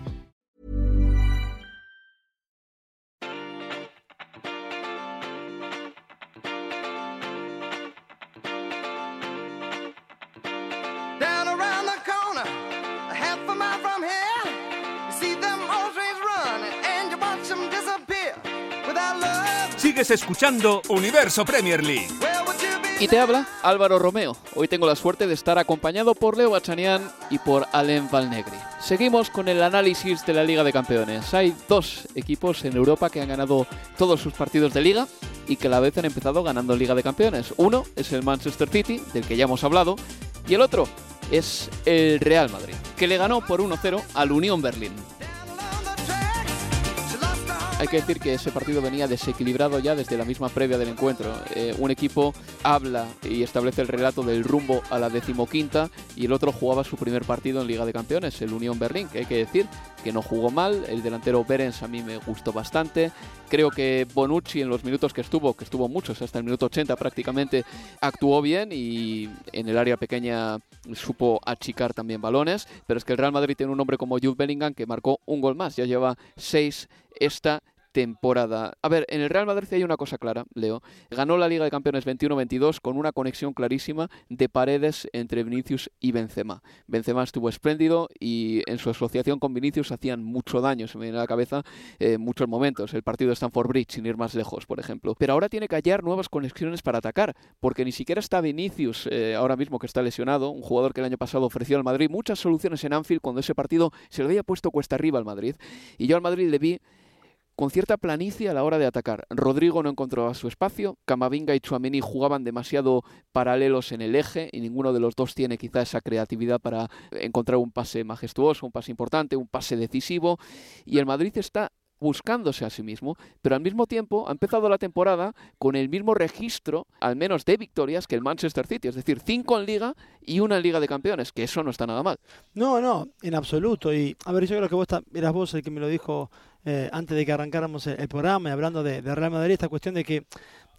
Escuchando Universo Premier League. Y te habla Álvaro Romeo. Hoy tengo la suerte de estar acompañado por Leo Bachanian y por Allen Valnegri. Seguimos con el análisis de la Liga de Campeones. Hay dos equipos en Europa que han ganado todos sus partidos de liga y que a la vez han empezado ganando Liga de Campeones. Uno es el Manchester City, del que ya hemos hablado, y el otro es el Real Madrid, que le ganó por 1-0 al Unión Berlín. Hay que decir que ese partido venía desequilibrado ya desde la misma previa del encuentro. Eh, un equipo habla y establece el relato del rumbo a la decimoquinta y el otro jugaba su primer partido en Liga de Campeones, el Unión Berlín, que hay que decir que no jugó mal. El delantero Berens a mí me gustó bastante. Creo que Bonucci en los minutos que estuvo, que estuvo muchos, hasta el minuto 80 prácticamente, actuó bien y en el área pequeña supo achicar también balones. Pero es que el Real Madrid tiene un hombre como Jude Bellingham que marcó un gol más, ya lleva seis esta temporada. A ver, en el Real Madrid hay una cosa clara, Leo. Ganó la Liga de Campeones 21-22 con una conexión clarísima de paredes entre Vinicius y Benzema. Benzema estuvo espléndido y en su asociación con Vinicius hacían mucho daño, se me viene a la cabeza eh, muchos momentos. El partido de Stanford Bridge, sin ir más lejos, por ejemplo. Pero ahora tiene que hallar nuevas conexiones para atacar, porque ni siquiera está Vinicius eh, ahora mismo que está lesionado, un jugador que el año pasado ofreció al Madrid muchas soluciones en Anfield cuando ese partido se le había puesto cuesta arriba al Madrid. Y yo al Madrid le vi con cierta planicie a la hora de atacar. Rodrigo no encontraba su espacio, Camavinga y Chuameni jugaban demasiado paralelos en el eje y ninguno de los dos tiene quizá esa creatividad para encontrar un pase majestuoso, un pase importante, un pase decisivo y el Madrid está buscándose a sí mismo, pero al mismo tiempo ha empezado la temporada con el mismo registro, al menos de victorias, que el Manchester City, es decir, cinco en liga y una en Liga de Campeones, que eso no está nada mal. No, no, en absoluto. Y a ver, yo creo que vos eras vos el que me lo dijo eh, antes de que arrancáramos el, programa, y hablando de, de, Real Madrid, esta cuestión de que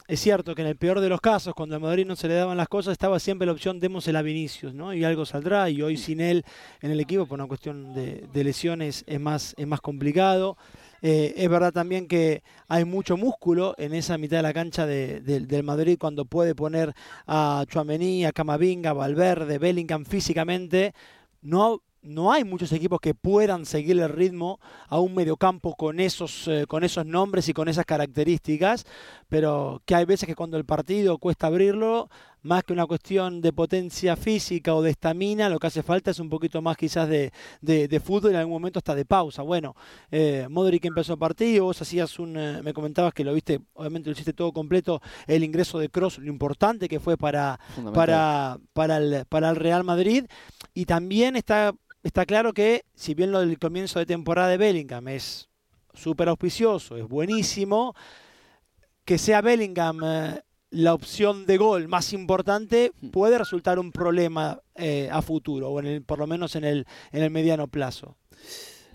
es cierto que en el peor de los casos, cuando a Madrid no se le daban las cosas, estaba siempre la opción démosela a Vinicius, ¿no? Y algo saldrá, y hoy sin él en el equipo, por una cuestión de, lesiones, es más, es más complicado. Eh, es verdad también que hay mucho músculo en esa mitad de la cancha de, del Madrid cuando puede poner a Chuamení, a Camavinga, Valverde, Bellingham físicamente. No no hay muchos equipos que puedan seguir el ritmo a un mediocampo con esos, eh, con esos nombres y con esas características, pero que hay veces que cuando el partido cuesta abrirlo, más que una cuestión de potencia física o de estamina, lo que hace falta es un poquito más quizás de, de, fútbol y en algún momento hasta de pausa. Bueno, eh, Modric empezó partido, vos hacías un, eh, me comentabas que lo viste, obviamente lo hiciste todo completo, el ingreso de Cross, lo importante que fue para, para, para, el, para el Real Madrid, y también está está claro que, si bien lo del comienzo de temporada de Bellingham es súper auspicioso, es buenísimo, que sea Bellingham eh, la opción de gol más importante hmm. puede resultar un problema eh, a futuro, o en el, por lo menos en el, en el mediano plazo.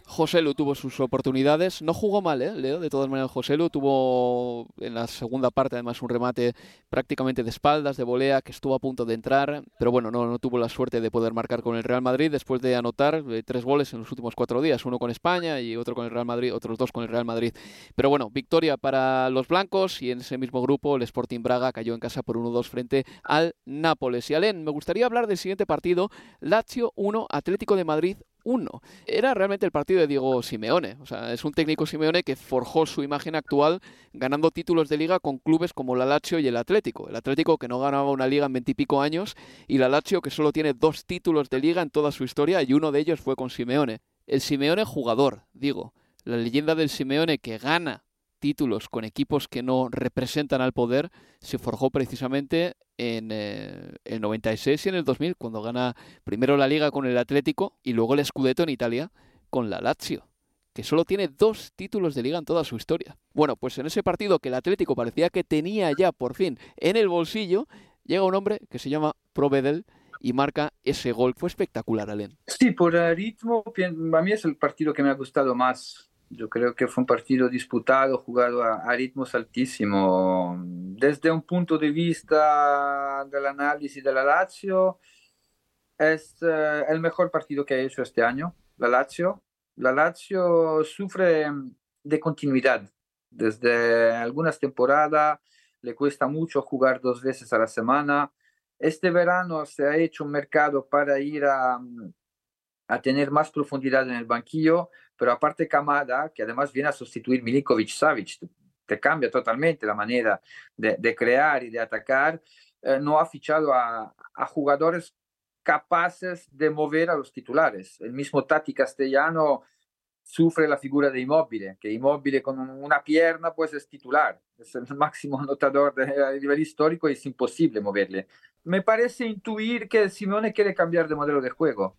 José Lu tuvo sus oportunidades, no jugó mal, ¿eh? Leo, de todas maneras José Lu tuvo en la segunda parte además un remate prácticamente de espaldas, de volea, que estuvo a punto de entrar, pero bueno, no, no tuvo la suerte de poder marcar con el Real Madrid después de anotar eh, tres goles en los últimos cuatro días, uno con España y otro con el Real Madrid, otros dos con el Real Madrid. Pero bueno, victoria para los blancos y en ese mismo grupo el Sporting Braga cayó en casa por 1-2 frente al Nápoles. Y Alén, me gustaría hablar del siguiente partido, Lazio 1, Atlético de Madrid uno. Era realmente el partido de Diego Simeone. O sea, es un técnico Simeone que forjó su imagen actual ganando títulos de liga con clubes como la Lazio y el Atlético. El Atlético que no ganaba una liga en veintipico años y la Lazio que solo tiene dos títulos de liga en toda su historia y uno de ellos fue con Simeone. El Simeone jugador, digo. La leyenda del Simeone que gana títulos con equipos que no representan al poder se forjó precisamente en eh, el 96 y en el 2000, cuando gana primero la liga con el Atlético y luego el Scudetto en Italia con la Lazio, que solo tiene dos títulos de liga en toda su historia. Bueno, pues en ese partido que el Atlético parecía que tenía ya por fin en el bolsillo, llega un hombre que se llama Provedel y marca ese gol. Fue espectacular, Alen. Sí, por ritmo, a mí es el partido que me ha gustado más yo creo que fue un partido disputado, jugado a, ritmos altísimos. Desde un punto de vista del análisis de la Lazio, es eh, el mejor partido que ha hecho este año, la Lazio. La Lazio sufre de continuidad. Desde algunas temporadas le cuesta mucho jugar dos veces a la semana. Este verano se ha hecho un mercado para ir a, a tener más profundidad en el banquillo, pero aparte Kamada, que además viene a sustituir Milinkovic Savic, te cambia totalmente la manera de, crear y de atacar, eh, no ha fichado a, jugadores capaces de mover a los titulares. El mismo Tati Castellano sufre la figura de Immobile, que Immobile con una pierna pues es titular, es el máximo anotador de, a nivel histórico y es imposible moverle. Me parece intuir que Simone quiere cambiar de modelo de juego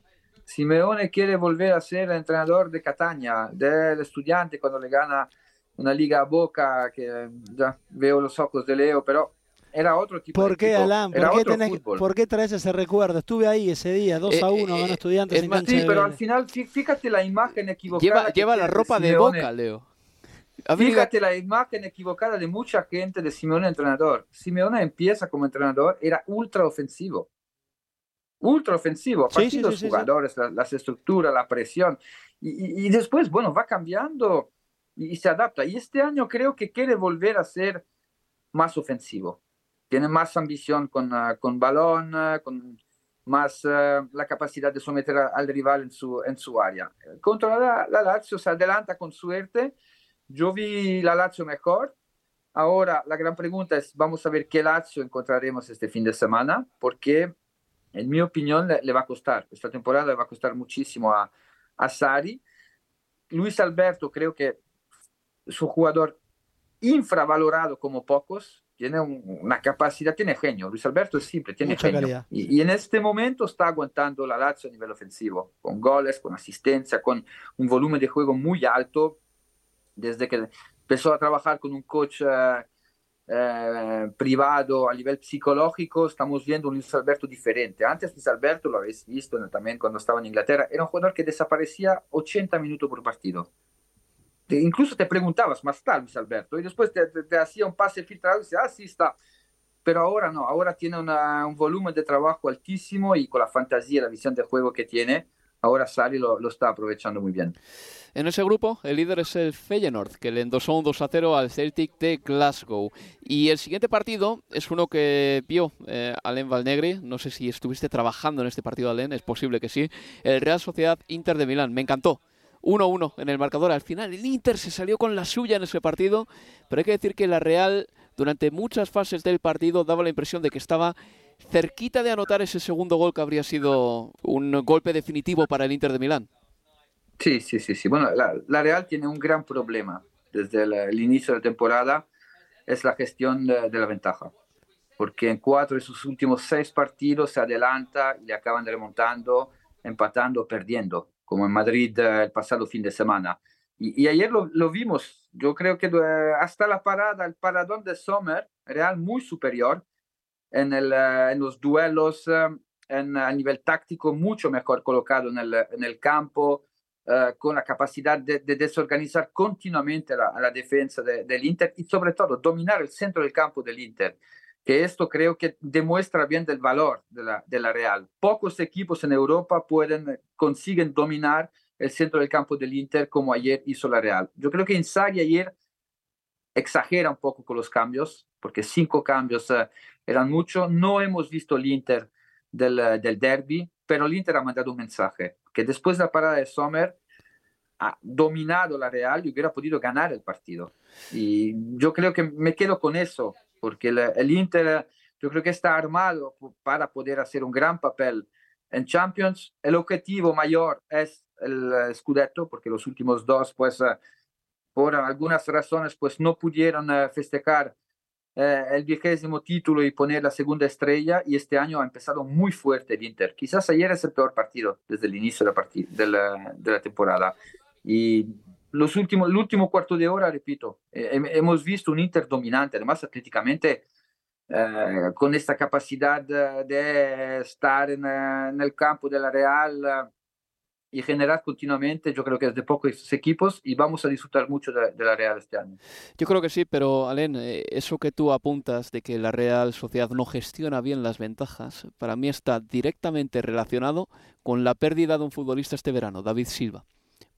Simeone quiere volver a ser entrenador de Catania, del estudiante cuando le gana una liga a Boca, que ya veo los ojos de Leo, pero era otro tipo ¿Por qué, Alan? ¿Por qué, traes ese recuerdo? Estuve ahí ese día, 2 a 1, eh, ganó eh, estudiantes en Sí, pero al final, fíjate la imagen equivocada. Lleva, la ropa de Boca, Leo. Fíjate la imagen equivocada de mucha gente de Simeone entrenador. Simeone empieza como entrenador, era ultra ofensivo ultra ofensivo, a partir de los jugadores, las estructuras, la presión. Y, después, bueno, va cambiando y, se adapta. Y este año creo que quiere volver a ser más ofensivo. Tiene más ambición con, ah, con balón, ah, con más ah, la capacidad de someter al rival en su, en su área. Contra la, la Lazio se adelanta con suerte. Yo vi la Lazio mejor, Ahora, la gran pregunta es, vamos a ver qué Lazio encontraremos este fin de semana, porque en mi opinión le, va a costar, esta temporada le va a costar muchísimo a, a Sari. Luis Alberto creo que es un jugador infravalorado como pocos, tiene una capacidad, tiene genio. Luis Alberto es simple, tiene genio. Y, y, en este momento está aguantando la Lazio a nivel ofensivo, con goles, con asistencia, con un volumen de juego muy alto. Desde que empezó a trabajar con un coach eh, eh, privado a nivel psicológico, estamos viendo un Luis Alberto diferente. Antes Luis Alberto, lo habéis visto también cuando estaba en Inglaterra, era un jugador que desaparecía 80 minutos por partido. incluso te preguntabas, ¿más está Luis Alberto? Y después te, te, hacía un pase filtrado y decía, ah, sí está. Pero ahora no, ahora tiene un volumen de trabajo altísimo y con la fantasía, la visión de juego que tiene, ahora Sari lo, lo está aprovechando muy bien. En ese grupo, el líder es el Feyenoord, que le endosó un 2 a 0 al Celtic de Glasgow. Y el siguiente partido es uno que vio eh, Alain Valnegri. No sé si estuviste trabajando en este partido, Alain, es posible que sí. El Real Sociedad Inter de Milán. Me encantó. 1-1 en el marcador. Al final, el Inter se salió con la suya en ese partido. Pero hay que decir que la Real, durante muchas fases del partido, daba la impresión de que estaba cerquita de anotar ese segundo gol que habría sido un golpe definitivo para el Inter de Milán. Sí, sí, sí, sí. Bueno, la, Real tiene un gran problema desde el, inicio de la temporada, es la gestión de, la ventaja. Porque en cuatro de sus últimos seis partidos se adelanta y le acaban remontando, empatando, perdiendo, como en Madrid eh, el pasado fin de semana. Y, ayer lo, vimos, yo creo que eh, hasta la parada, el paradón de Sommer, Real muy superior en, el, eh, en los duelos, en, a nivel táctico, mucho mejor colocado en el, en el campo, eh, con la capacidad de, desorganizar continuamente la, la defensa del Inter y sobre todo dominar el centro del campo del Inter, que esto creo que demuestra bien del valor de la, de la Real. Pocos equipos en Europa pueden, consiguen dominar el centro del campo del Inter como ayer hizo la Real. Yo creo que Inzaghi ayer exagera un poco con los cambios, porque cinco cambios uh, eran mucho. No hemos visto el Inter del, del derby, pero el Inter ha mandado un mensaje que después de la parada de Sommer ha dominado la Real y hubiera podido ganar el partido. Y yo creo que me quedo con eso, porque el, Inter yo creo que está armado para poder hacer un gran papel en Champions. El objetivo mayor es el Scudetto, porque los últimos dos, pues, eh, por algunas razones, pues no pudieron eh, festejar eh, el vigésimo título y poner la segunda estrella y este año ha empezado muy fuerte el Inter. Quizás ayer es el peor partido desde el inicio de la, de la, de la temporada. Y los últimos, el último cuarto de hora, repito, eh, hemos visto un Inter dominante, además atléticamente eh, con esta capacidad de estar en, en, el campo de la Real y generar continuamente, yo creo que es de pocos equipos y vamos a disfrutar mucho de, la Real este año. Yo creo que sí, pero Alen, eh, eso que tú apuntas de que la Real Sociedad no gestiona bien las ventajas, para mí está directamente relacionado con la pérdida de un futbolista este verano, David Silva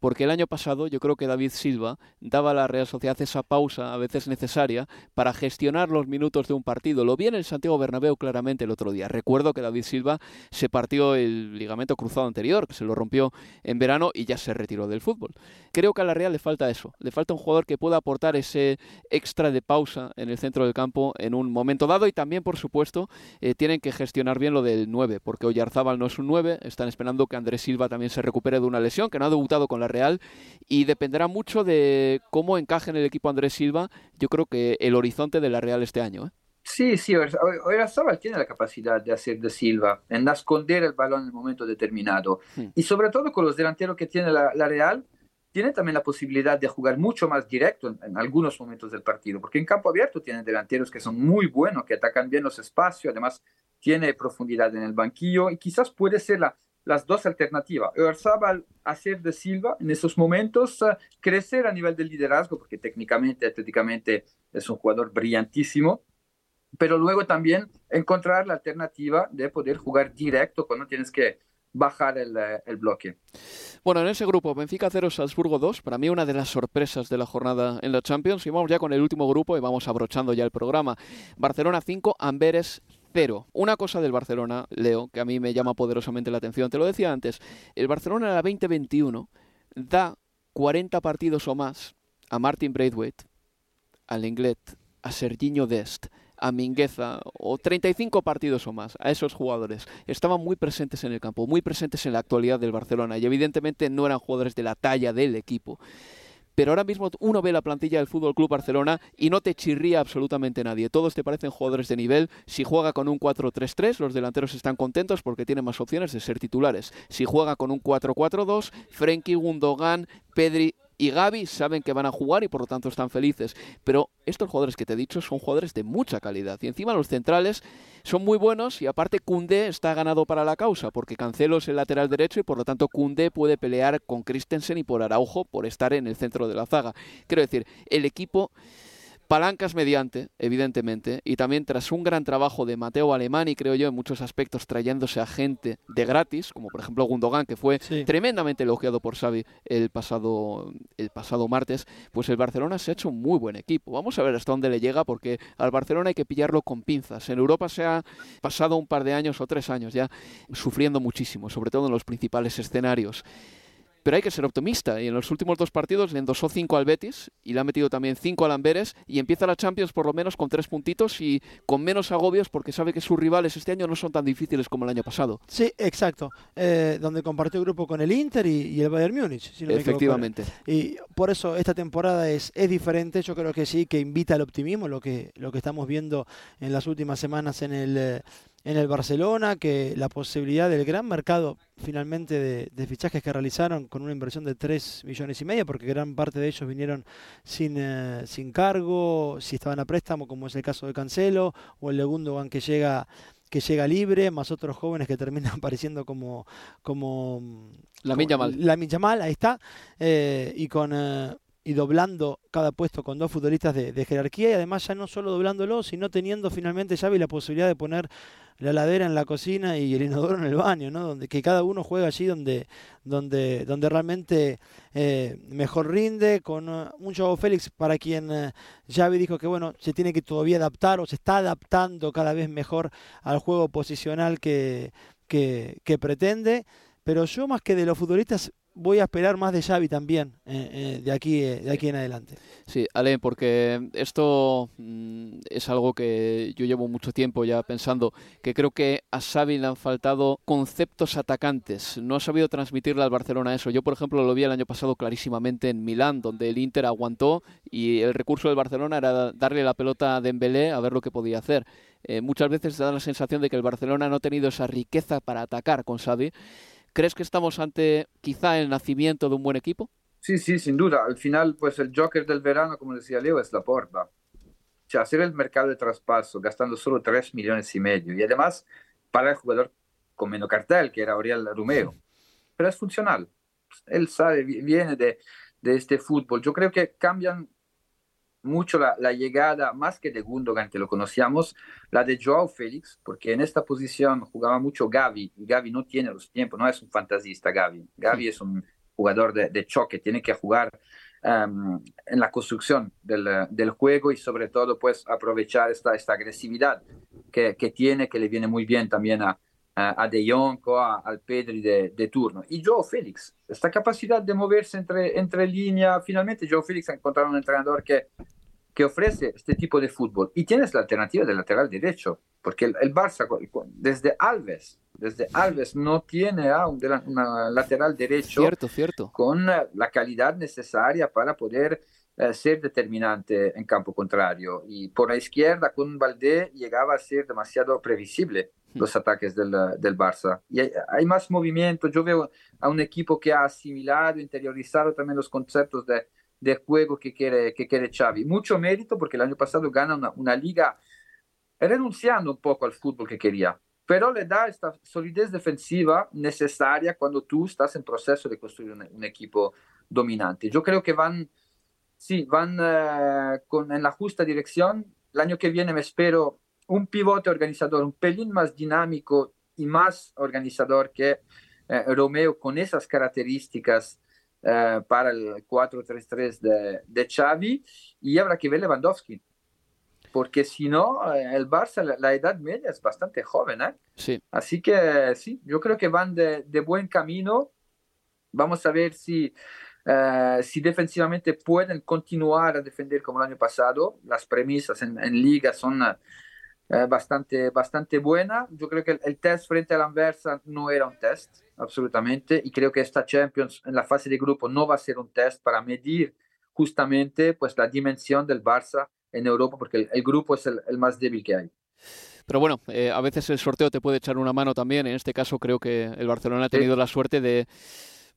porque el año pasado yo creo que David Silva daba a la Real Sociedad esa pausa a veces necesaria para gestionar los minutos de un partido. Lo vi en el Santiago Bernabéu claramente el otro día. Recuerdo que David Silva se partió el ligamento cruzado anterior, que se lo rompió en verano y ya se retiró del fútbol. Creo que a la Real le falta eso, le falta un jugador que pueda aportar ese extra de pausa en el centro del campo en un momento dado y también, por supuesto, eh, tienen que gestionar bien lo del 9, porque Oyarzábal no es un 9, están esperando que Andrés Silva también se recupere de una lesión, que no ha debutado con la Real y dependerá mucho de cómo encaje en el equipo Andrés Silva, yo creo que el horizonte de la Real este año. ¿eh? Sí, sí, Oyarzabal tiene la capacidad de hacer de Silva, en esconder el balón en el momento determinado. Hmm. Y sobre todo con los delanteros que tiene la, Real, tiene también la posibilidad de jugar mucho más directo en, en, algunos momentos del partido, porque en campo abierto tiene delanteros que son muy buenos, que atacan bien los espacios, además tiene profundidad en el banquillo y quizás puede ser la, las dos alternativas. Oyarzabal hacer de Silva en esos momentos, uh, crecer a nivel de liderazgo, porque técnicamente, atléticamente es un jugador brillantísimo, pero luego también encontrar la alternativa de poder jugar directo cuando tienes que bajar el, eh, el, bloque. Bueno, en ese grupo, Benfica 0, Salzburgo 2, para mí una de las sorpresas de la jornada en la Champions. Y vamos ya con el último grupo y vamos abrochando ya el programa. Barcelona 5, Amberes 0. Una cosa del Barcelona, Leo, que a mí me llama poderosamente la atención, te lo decía antes, el Barcelona en la 2021 da 40 partidos o más a Martin Braithwaite, a Lenglet, a Serginho Dest, a Mingueza o 35 partidos o más a esos jugadores. Estaban muy presentes en el campo, muy presentes en la actualidad del Barcelona y evidentemente no eran jugadores de la talla del equipo. Pero ahora mismo uno ve la plantilla del Fútbol Club Barcelona y no te chirría absolutamente nadie. Todos te parecen jugadores de nivel. Si juega con un 4-3-3, los delanteros están contentos porque tienen más opciones de ser titulares. Si juega con un 4-4-2, Frenkie, Gundogan, Pedri y Gaby saben que van a jugar y por lo tanto están felices. Pero estos jugadores que te he dicho son jugadores de mucha calidad. Y encima los centrales son muy buenos y aparte Kunde está ganado para la causa porque Cancelo es el lateral derecho y por lo tanto Kunde puede pelear con Christensen y por Araujo por estar en el centro de la zaga. Quiero decir, el equipo Palancas mediante, evidentemente, y también tras un gran trabajo de Mateo Alemani, creo yo, en muchos aspectos, trayéndose a gente de gratis, como por ejemplo Gundogan, que fue tremendamente elogiado por Xavi el pasado, el pasado martes, pues el Barcelona se ha hecho un muy buen equipo. Vamos a ver hasta dónde le llega, porque al Barcelona hay que pillarlo con pinzas. En Europa se ha pasado un par de años o tres años ya sufriendo muchísimo, sobre todo en los principales escenarios pero hay que ser optimista. Y en los últimos dos partidos le endosó cinco al Betis y le ha metido también cinco al Amberes y empieza la Champions por lo menos con tres puntitos y con menos agobios porque sabe que sus rivales este año no son tan difíciles como el año pasado. Sí, exacto. Eh, donde compartió grupo con el Inter y, el Bayern Múnich. Efectivamente. y por eso esta temporada es, es diferente. Yo creo que sí, que invita al optimismo, lo que, lo que estamos viendo en las últimas semanas en el... Eh, en el Barcelona, que la posibilidad del gran mercado finalmente de, fichajes que realizaron con una inversión de 3 millones y medio, porque gran parte de ellos vinieron sin, eh, sin cargo, si estaban a préstamo, como es el caso de Cancelo, o el segundo que llega que llega libre, más otros jóvenes que terminan apareciendo como como la Milla Mal. La Mal, ahí está, eh, y con eh, y doblando cada puesto con dos futbolistas de, jerarquía y además ya no solo doblándolo, sino teniendo finalmente Xavi la posibilidad de poner la ladera en la cocina y el inodoro en el baño, ¿no? Donde que cada uno juega allí donde donde donde realmente eh, mejor rinde con uh, un Joao Félix para quien uh, Xavi dijo que bueno se tiene que todavía adaptar o se está adaptando cada vez mejor al juego posicional que, que, que pretende. Pero yo más que de los futbolistas voy a esperar más de Xavi también eh, eh, de, aquí, eh, de aquí en adelante. Sí, Ale, porque esto mm, es algo que yo llevo mucho tiempo ya pensando, que creo que a Xavi le han faltado conceptos atacantes. No ha sabido transmitirle al Barcelona eso. Yo, por ejemplo, lo vi el año pasado clarísimamente en Milán, donde el Inter aguantó y el recurso del Barcelona era darle la pelota a Dembélé a ver lo que podía hacer. muchas veces da la sensación de que el Barcelona no ha tenido esa riqueza para atacar con Xavi ¿Crees que estamos ante quizá el nacimiento de un buen equipo? Sí, sí, sin duda. Al final, pues el Joker del verano, como decía Leo, es la porta. O sea, hacer el mercado de traspaso gastando solo 3 millones y medio y además para el jugador con menos cartel, que era Auriel Romeo. Pero es funcional. Él sabe, viene de, de este fútbol. Yo creo que cambian mucho la, llegada, más que de Gundogan, que lo conocíamos, la de Joao Félix, porque en esta posición jugaba mucho Gavi, y Gavi no tiene los tiempos, no es un fantasista Gavi, Gavi es un jugador de, choque, tiene que jugar em, en la construcción del, juego y sobre todo pues aprovechar esta, esta agresividad que, tiene, que le viene muy bien también a, a, De Jong o al Pedri de, turno. Y Joao Félix, esta capacidad de moverse entre, entre línea, finalmente Joao Félix ha encontrado un entrenador que, que ofrece este tipo de fútbol. Y tienes la alternativa del lateral derecho, porque el, Barça, desde Alves, desde Alves no tiene a un, lateral derecho cierto, cierto. con la calidad necesaria para poder eh, ser determinante en campo contrario. Y por la izquierda, con Valdé, llegaba a ser demasiado previsible los ataques del, del Barça. Y hay, más movimiento. Yo veo a un equipo que ha asimilado, interiorizado también los conceptos de, de juego que quiere, que quiere Xavi. Mucho mérito porque el año pasado gana una, una liga renunciando un poco al fútbol que quería, pero le da esta solidez defensiva necesaria cuando tú estás en proceso de construir un, un equipo dominante. Yo creo que van, sí, van uh, con, en la justa dirección. El año que viene me espero un pivote organizador un pelín más dinámico y más organizador que eh, Romeo con esas características eh, para el 4-3-3 de, de Xavi y habrá que ver Lewandowski. Porque si no, eh, el Barça, la, la edad media es bastante joven. ¿eh? Sí. Así que sí, yo creo que van de, de buen camino. Vamos a ver si, eh, si defensivamente pueden continuar a defender como el año pasado. Las premisas en, en liga son eh, bastante, bastante buenas. Yo creo que el, el test frente al Anversa no era un test, absolutamente. Y creo que esta Champions en la fase de grupo no va a ser un test para medir justamente pues, la dimensión del Barça en Europa, porque el, el grupo es el, el más débil que hay. Pero bueno, eh, a veces el sorteo te puede echar una mano también. En este caso creo que el Barcelona ha tenido la suerte de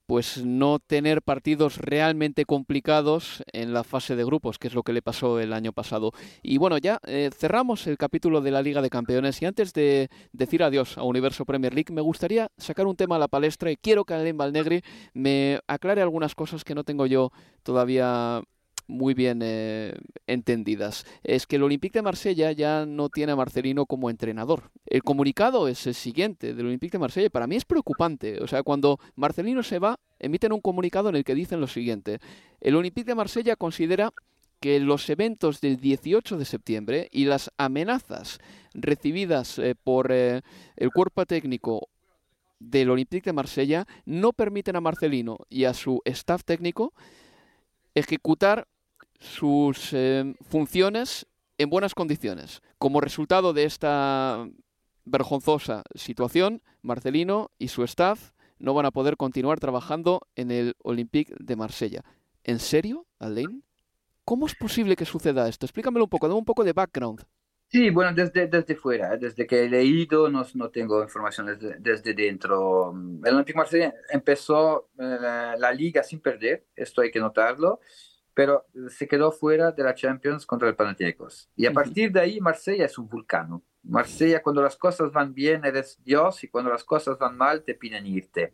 pues no tener partidos realmente complicados en la fase de grupos, que es lo que le pasó el año pasado. Y bueno, ya eh, cerramos el capítulo de la Liga de Campeones y antes de decir adiós a Universo Premier League, me gustaría sacar un tema a la palestra y quiero que Alain Valnegri me aclare algunas cosas que no tengo yo todavía muy bien eh, entendidas. Es que el Olympique de Marsella ya no tiene a Marcelino como entrenador. El comunicado es el siguiente del Olympique de Marsella. Para mí es preocupante. O sea, cuando Marcelino se va, emiten un comunicado en el que dicen lo siguiente. El Olympique de Marsella considera que los eventos del 18 de septiembre y las amenazas recibidas eh, por eh, el cuerpo técnico del Olympique de Marsella no permiten a Marcelino y a su staff técnico ejecutar sus eh, funciones en buenas condiciones. Como resultado de esta vergonzosa situación, Marcelino y su staff no van a poder continuar trabajando en el Olympique de Marsella. ¿En serio, Alain? ¿Cómo es posible que suceda esto? Explícamelo un poco, dame un poco de background. Sí, bueno, desde, desde fuera, ¿eh? desde que he leído, no, no tengo información desde, desde dentro. El Olympique Marsella empezó eh, la liga sin perder, esto hay que notarlo, pero se quedó fuera de la Champions contra el Panathinaikos. Y a partir de ahí, Marsella es un vulcano. Marsella, cuando las cosas van bien, eres Dios, y cuando las cosas van mal, te piden irte.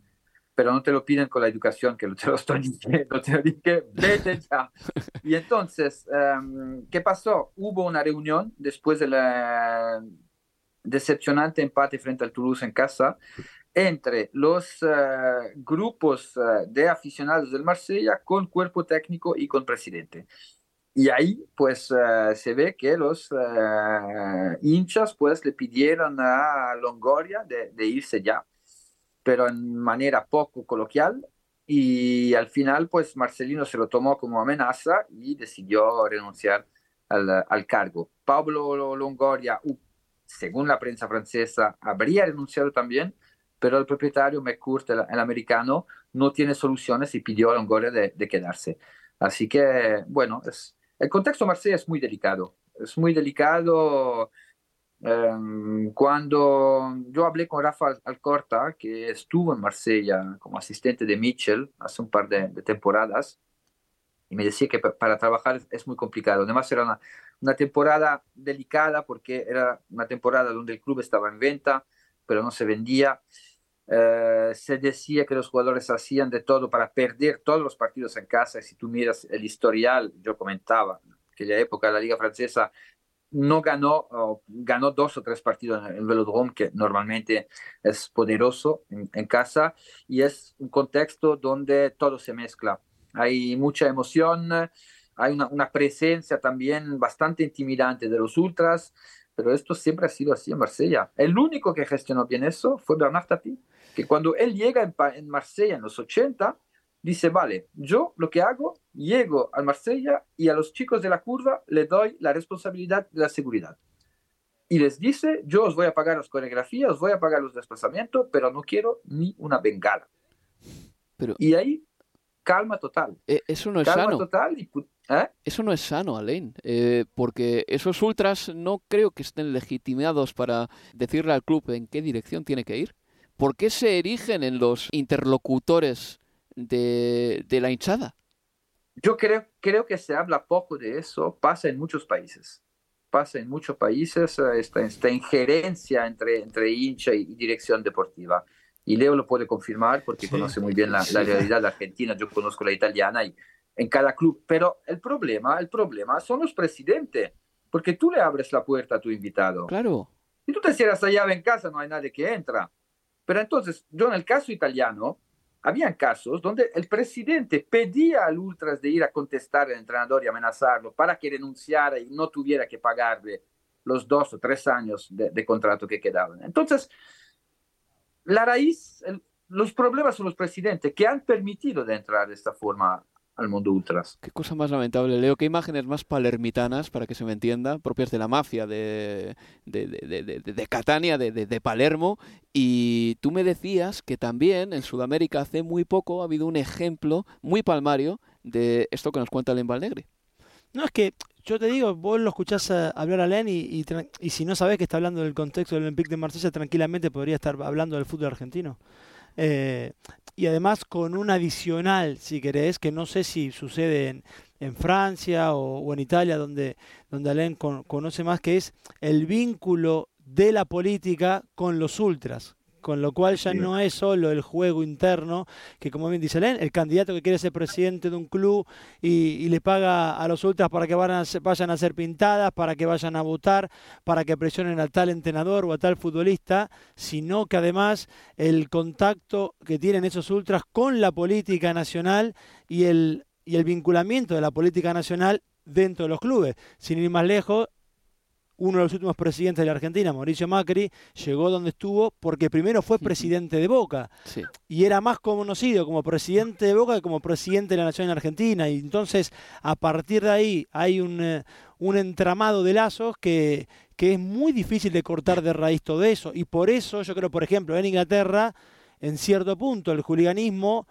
Pero no te lo piden con la educación, que te lo estoy diciendo, te lo dije, vete ya. Y entonces, um, ¿qué pasó? Hubo una reunión después del decepcionante empate frente al Toulouse en casa, entre los uh, grupos uh, de aficionados del Marsella con cuerpo técnico y con presidente. Y ahí pues uh, se ve que los hinchas pues le pidieron a Longoria de, de, irse ya, pero en manera poco coloquial. Y al final pues Marcelino se lo tomó como amenaza y decidió renunciar al, al cargo. Pablo Longoria, según la prensa francesa, habría renunciado también, pero el propietario McCourt, el, americano, no tiene soluciones y pidió a Longoria de, de quedarse. Así que, bueno, el contexto Marsella es muy delicado. Es muy delicado. Um, cuando yo hablé con Rafa Alcorta, que estuvo en Marsella como asistente de Mitchell hace un par de temporadas, y me decía que para trabajar es, muy complicado. Además, era una, una temporada delicada porque era una temporada donde el club estaba en venta, pero no se vendía. Uh, se decía que los jugadores hacían de todo para perder todos los partidos en casa. Y si tú miras el historial, yo comentaba que en la época la Liga Francesa no ganó, oh, ganó dos o tres partidos en el Velodrome, que normalmente es poderoso en, en, casa, y es un contexto donde todo se mezcla. Hay mucha emoción, hay una, una presencia también bastante intimidante de los ultras, pero esto siempre ha sido así en Marsella. El único que gestionó bien eso fue Bernard Tapie que cuando él llega en, en, Marsella en los 80, dice, vale, yo lo que hago, llego a Marsella y a los chicos de la curva le doy la responsabilidad de la seguridad. Y les dice, yo os voy a pagar las coreografías, os voy a pagar los desplazamientos, pero no quiero ni una bengala. Pero, y ahí, calma total. Eh, eso no es calma sano. total y, ¿eh? Eso no es sano, Alain, eh, porque esos ultras no creo que estén legitimados para decirle al club en qué dirección tiene que ir. ¿Por qué se erigen en los interlocutores de, de la hinchada? Yo creo, creo que se habla poco de eso, pasa en muchos países. Pasa en muchos países esta, esta injerencia entre, entre hincha y dirección deportiva. Y Leo lo puede confirmar porque sí, conoce muy bien la, la realidad argentina, yo conozco la italiana y en cada club. Pero el problema, el problema son los presidentes, porque tú le abres la puerta a tu invitado. Claro. Si tú te cierras la llave en casa, no hay nadie que entra Pero entonces, yo en el caso italiano, habían casos donde el presidente pedía al Ultras de ir a contestar al entrenador y amenazarlo para que renunciara y no tuviera que pagarle los dos o tres años de, de contrato que quedaban. Entonces, la raíz, el, los problemas son los presidentes que han permitido de entrar de esta forma al mundo ultras. Qué cosa más lamentable, Leo. Qué imágenes más palermitanas, para que se me entienda, propias de la mafia de, de, de, de, de Catania, de, Palermo. Y tú me decías que también en Sudamérica hace muy poco ha habido un ejemplo muy palmario de esto que nos cuenta Len Valnegri. No, es que yo te digo, vos lo escuchás hablar a Len y, si no sabés que está hablando del contexto del Olympique de Marsella, tranquilamente podría estar hablando del fútbol argentino. Eh, y además con un adicional, si querés, que no sé si sucede en, Francia o, en Italia, donde, donde Alain con, conoce más, que es el vínculo de la política con los ultras, con lo cual ya no es solo el juego interno, que como bien dice Len, el candidato que quiere ser presidente de un club y, y le paga a los ultras para que vayan a, vayan a hacer pintadas, para que vayan a votar, para que presionen a tal entrenador o a tal futbolista, sino que además el contacto que tienen esos ultras con la política nacional y el, y el vinculamiento de la política nacional dentro de los clubes. Sin ir más lejos, uno de los últimos presidentes de la Argentina, Mauricio Macri, llegó donde estuvo porque primero fue presidente de Boca sí. y era más conocido como presidente de Boca que como presidente de la Nación en Argentina. Y entonces, a partir de ahí, hay un, uh, un entramado de lazos que, que es muy difícil de cortar de raíz todo eso. Y por eso, yo creo, por ejemplo, en Inglaterra, en cierto punto, el juliganismo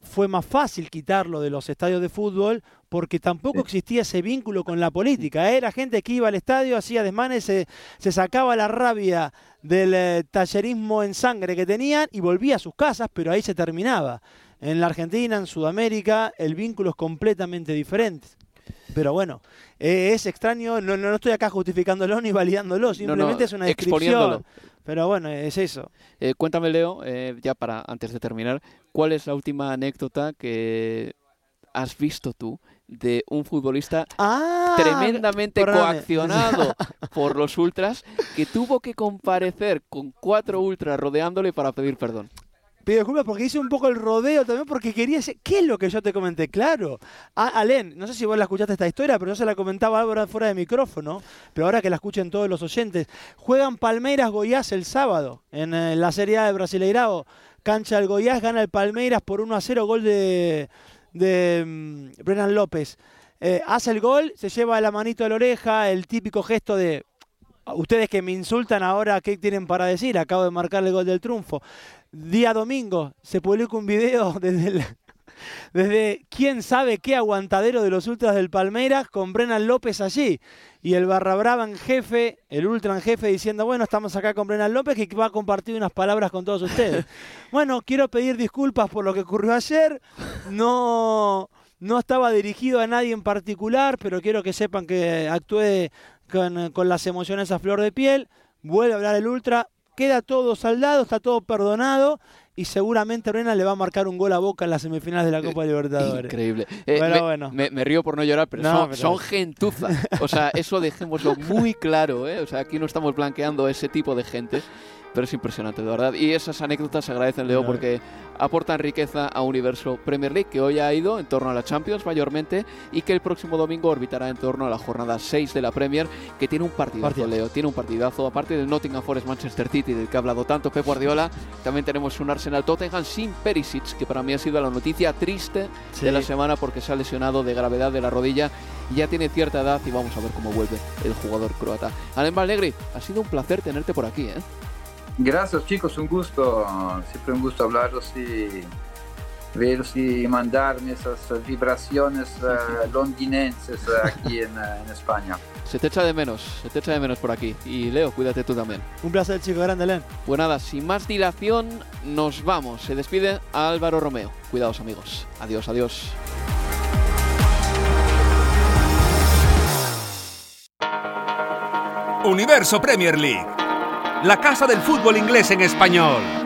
fue más fácil quitarlo de los estadios de fútbol porque tampoco existía ese vínculo con la política. Era gente que iba al estadio, hacía desmanes, se, se sacaba la rabia del eh, tallerismo en sangre que tenían y volvía a sus casas, pero ahí se terminaba. En la Argentina, en Sudamérica, el vínculo es completamente diferente. Pero bueno, eh, es extraño, no, no, estoy acá justificándolo ni validándolo, simplemente no, no, es una descripción. Pero bueno, es eso. Eh, cuéntame, Leo, eh, ya para antes de terminar, ¿cuál es la última anécdota que has visto tú de un futbolista ah, tremendamente perdóname. coaccionado por los ultras que tuvo que comparecer con cuatro ultras rodeándole para pedir perdón? Pido disculpas porque hice un poco el rodeo también porque quería decir, ¿qué es lo que yo te comenté? Claro, a Alén, no sé si vos la escuchaste esta historia, pero yo se la comentaba ahora fuera de micrófono, pero ahora que la escuchen todos los oyentes, juegan Palmeiras Goiás el sábado en eh, la Serie A de Brasileirao, cancha del Goiás, gana el Palmeiras por 1 a 0, gol de, um, Brennan López. Eh, hace el gol, se lleva la manito a la oreja, el típico gesto de ustedes que me insultan ahora, ¿qué tienen para decir? Acabo de marcar el gol del triunfo. Día domingo se publica un video desde, el, desde quién sabe qué aguantadero de los ultras del Palmeiras con Brennan López allí. Y el barra brava en jefe, el ultra en jefe diciendo, bueno, estamos acá con Brennan López que va a compartir unas palabras con todos ustedes. bueno, quiero pedir disculpas por lo que ocurrió ayer. No, no estaba dirigido a nadie en particular, pero quiero que sepan que actué con, con las emociones a flor de piel. Vuelve a hablar el ultra, queda todo saldado, está todo perdonado y seguramente Arena le va a marcar un gol a Boca en las semifinales de la Copa Libertadores. Increíble. Eh, pero me, bueno. Me, me, río por no llorar, pero, No, son, pero- son gentuza. O sea, eso dejémoslo muy claro, ¿eh? O sea, aquí no estamos blanqueando ese tipo de gente. Pero es impresionante, de verdad. Y esas anécdotas se agradecen, Leo, porque aportan riqueza a Universo Premier League, que hoy ha ido en torno a la Champions mayormente y que el próximo domingo orbitará en torno a la jornada 6 de la Premier, que tiene un partidazo, Partidazo. Leo. Tiene un partidazo. Aparte del Nottingham Forest Manchester City, del que ha hablado tanto Pep Guardiola, también tenemos un Arsenal Tottenham sin Perisic, que para mí ha sido la noticia triste Sí. de la semana porque se ha lesionado de gravedad de la rodilla y ya tiene cierta edad y vamos a ver cómo vuelve el jugador croata. Alem Valnegri, ha sido un placer tenerte por aquí, ¿eh? Gracias chicos, un gusto, siempre un gusto hablaros y veros y mandarme esas vibraciones uh, londinenses aquí en, uh, en, España. Se te echa de menos, se te echa de menos por aquí. Y Leo, cuídate tú también. Un placer, chico grande, Len. Pues nada, sin más dilación, nos vamos. Se despide Álvaro Romeo. Cuidaos amigos. Adiós, adiós. Universo Premier League, la casa del fútbol inglés en español.